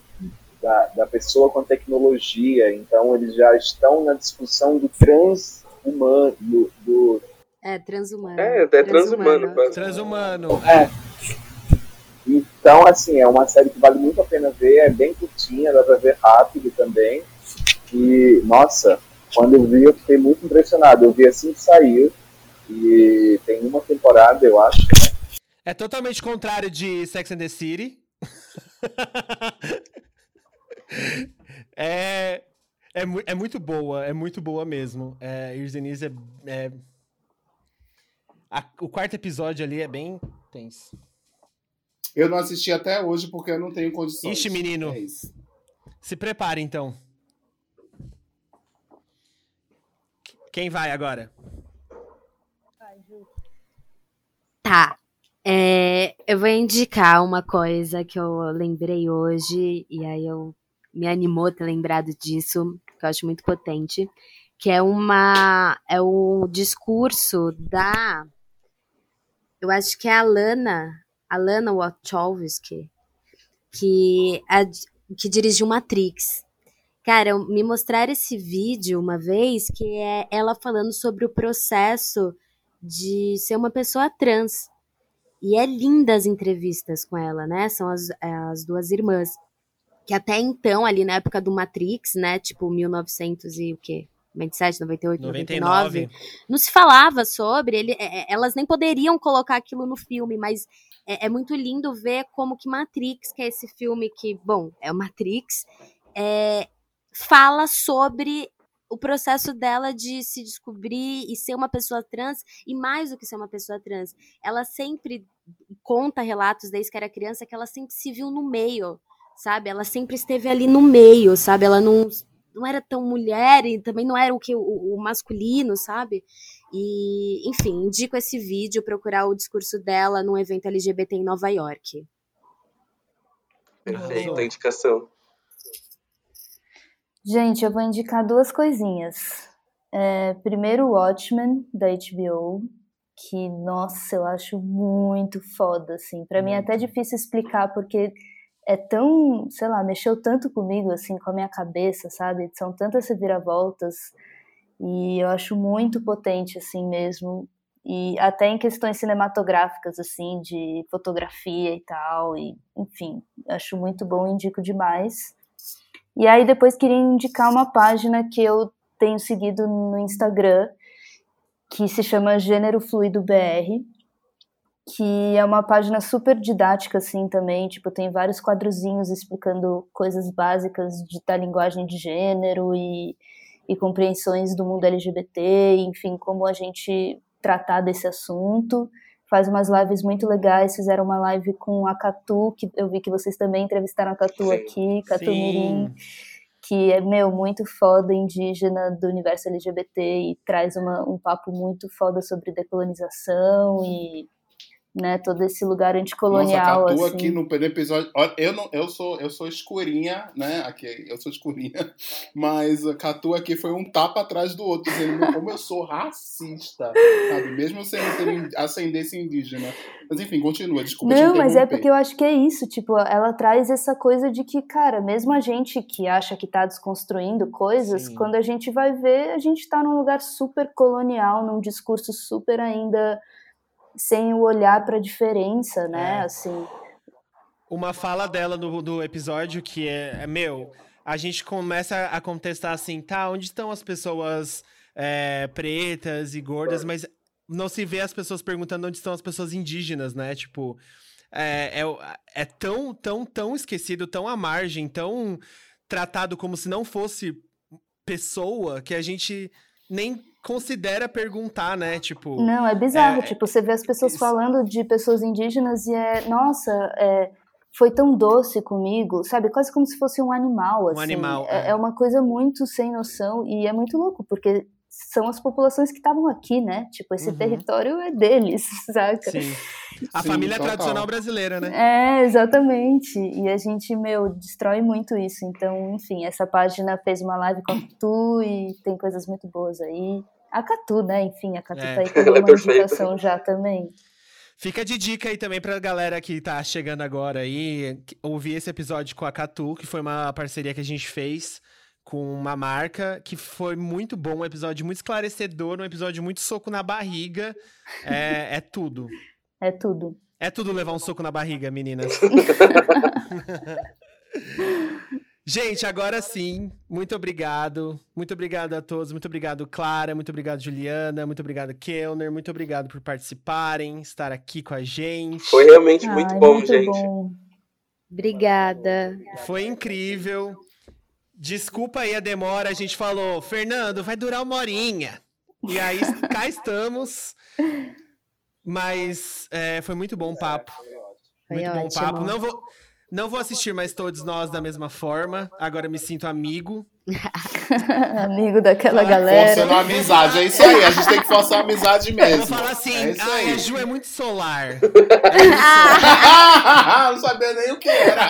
da, da pessoa com a tecnologia. Então, eles já estão na discussão do transhumano, do, do é, transhumano. É, é transhumano. Transhumano. É. Então, assim, é uma série que vale muito a pena ver, é bem curtinha, dá pra ver rápido também. E, nossa, quando eu vi, eu fiquei muito impressionado. Eu vi assim que saiu, e tem uma temporada, eu acho. É totalmente contrário de Sex and the City. é, é, é, muito boa, é muito boa mesmo. É, é, é a, o quarto episódio ali é bem tenso. Eu não assisti até hoje porque eu não tenho condições. Ixi, menino. É Se prepare então. Quem vai agora? Tá. É, eu vou indicar uma coisa que eu lembrei hoje, e aí eu me animou ter lembrado disso, que eu acho muito potente, que é uma é o discurso da eu acho que é a Lana, a Lana Wachowski, que é, que dirigiu Matrix. Cara, me mostraram esse vídeo uma vez que é ela falando sobre o processo de ser uma pessoa trans. E é linda as entrevistas com ela, né? São as, é, as duas irmãs. Que até então, ali na época do Matrix, né? Tipo, 1900 e o quê? 97, 98, 99, 99 não se falava sobre, ele, é, é, elas nem poderiam colocar aquilo no filme, mas é, é, muito lindo ver como que Matrix, que é esse filme que, bom, é o Matrix, é, fala sobre o processo dela de se descobrir e ser uma pessoa trans, e mais do que ser uma pessoa trans, ela sempre conta relatos desde que era criança que ela sempre se viu no meio, sabe? Ela sempre esteve ali no meio, sabe? Ela não, não era tão mulher e também não era o que o, o masculino, sabe? E, enfim, indico esse vídeo, procurar o discurso dela num evento LGBT em Nova York. Perfeita indicação. Gente, eu vou indicar duas coisinhas. É, primeiro, Watchmen, da HBO, que, nossa, eu acho muito foda, assim. Pra mim é até difícil explicar, porque é tão, sei lá, mexeu tanto comigo, assim, com a minha cabeça, sabe? São tantas reviravoltas, e eu acho muito potente, assim, mesmo. E até em questões cinematográficas, assim, de fotografia e tal, e, enfim, acho muito bom, indico demais. E aí depois queria indicar uma página que eu tenho seguido no Instagram, que se chama Gênero Fluido BR, que é uma página super didática assim também, tipo, tem vários quadrozinhos explicando coisas básicas de, da linguagem de gênero e, e compreensões do mundo LGBT, enfim, como a gente tratar desse assunto faz umas lives muito legais. Fizeram uma live com a Catu, que eu vi que vocês também entrevistaram a Catu sim, aqui, Catu sim. Mirim, que é, meu, muito foda, indígena do universo LGBT e traz uma, um papo muito foda sobre decolonização e né? Todo esse lugar anticolonial. Nossa, Catu assim. aqui no primeiro episódio. Olha, eu não, eu sou, eu sou escurinha, né? Aqui, eu sou escurinha, mas a Catu aqui foi um tapa atrás do outro, dizendo como eu sou racista, sabe? Mesmo sem ter ascendência indígena. Mas enfim, continua, desculpa. Não, mas é porque eu acho que é isso, tipo, ela traz essa coisa de que, cara, mesmo a gente que acha que tá desconstruindo coisas, Sim. quando a gente vai ver, a gente tá num lugar super colonial, num discurso super ainda sem o olhar para a diferença, né? É. Assim. Uma fala dela no, do episódio que é, é, meu, a gente começa a contestar assim, tá, onde estão as pessoas é, pretas e gordas, mas não se vê as pessoas perguntando onde estão as pessoas indígenas, né? Tipo, é, é, é tão, tão, tão esquecido, tão à margem, tão tratado como se não fosse pessoa que a gente nem considera perguntar, né? Tipo. Não, é bizarro. É, tipo, você vê as pessoas isso. falando de pessoas indígenas e é. Nossa, é, foi tão doce comigo, sabe? Quase como se fosse um animal, assim. Um animal. É, é. é uma coisa muito sem noção e é muito louco, porque são as populações que estavam aqui, né? Tipo, esse Uhum. território é deles, saca? Sim. A Sim, família total. tradicional brasileira, né? É, exatamente. E a gente, meu, destrói muito isso. Então, enfim, essa página fez uma live com a Catu e tem coisas muito boas aí. A Catu, né? Enfim, a Catu É. tá aí com é uma indicação já também. Fica de dica aí também pra galera que tá chegando agora aí, ouvir esse episódio com a Catu, que foi uma parceria que a gente fez com uma marca, que foi muito bom, um episódio muito esclarecedor, um episódio muito soco na barriga. É, é tudo. É tudo. É tudo levar um soco na barriga, meninas. Gente, agora sim, muito obrigado. Muito obrigado a todos. Muito obrigado, Clara. Muito obrigado, Juliana. Muito obrigado, Kellner. Muito obrigado por participarem, estar aqui com a gente. Foi realmente muito bom, muito gente. bom. Obrigada. Foi incrível. Desculpa aí a demora, a gente falou, Fernando, vai durar uma horinha. E aí, cá estamos. Mas é, foi muito bom o papo. Foi muito bom ótimo. papo. Não vou, não vou assistir mais todos nós da mesma forma. Agora me sinto amigo. Amigo daquela Forçando galera. a amizade, é isso aí. A gente tem que forçar a amizade Eu mesmo. vou falar assim, É aí. a Ju é muito solar. não sabia nem o que era.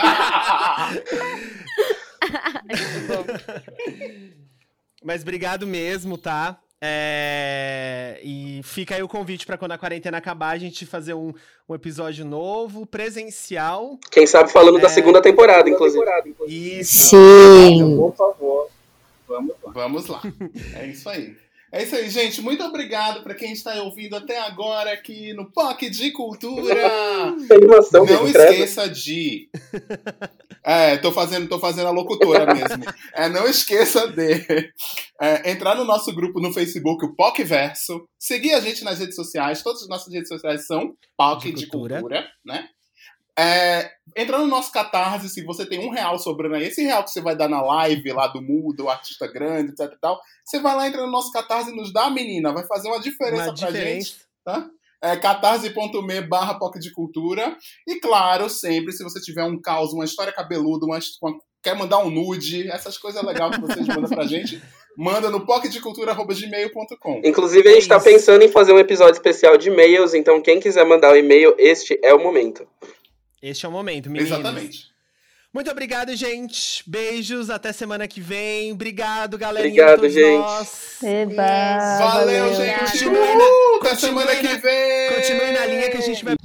Mas obrigado mesmo, tá? É, E fica aí o convite pra quando a quarentena acabar, a gente fazer um, um episódio novo, presencial. Quem sabe falando da É. segunda temporada, inclusive. Isso. Sim. Por favor, vamos lá. Vamos lá. É isso aí. É isso aí, gente. Muito obrigado para quem está ouvindo até agora aqui no POC de Cultura. Animação, Não esqueça de. É, tô fazendo, tô fazendo a locutora mesmo. É, não esqueça de é, entrar no nosso grupo no Facebook, o POC Verso. Seguir a gente nas redes sociais. Todas as nossas redes sociais são POC De de cultura. Cultura, né? É, entrar no nosso Catarse, se você tem um real sobrando aí, esse real que você vai dar na live lá do Mudo, artista grande, etc e tal, você vai lá, entra no nosso Catarse e nos dá, menina. Vai fazer uma diferença Uma pra gente diferença. é, catarse.me barra POC de Cultura. E claro, sempre, se você tiver um caos, uma história cabeluda, uma, uma- quer mandar um nude, essas coisas legais que vocês mandam pra gente, manda no pocketcultura.gmail.com. Inclusive, a gente tá Isso. pensando em fazer um episódio especial de e-mails, então quem quiser mandar o e-mail, este é o momento. Este é o momento, meninos. Exatamente. Muito obrigado, gente. Beijos, até semana que vem. Obrigado, galerinha. Obrigado, todos gente. nós. Eba, Valeu, gente. Continue na- continue semana na- que vem. Continue na linha que a gente vai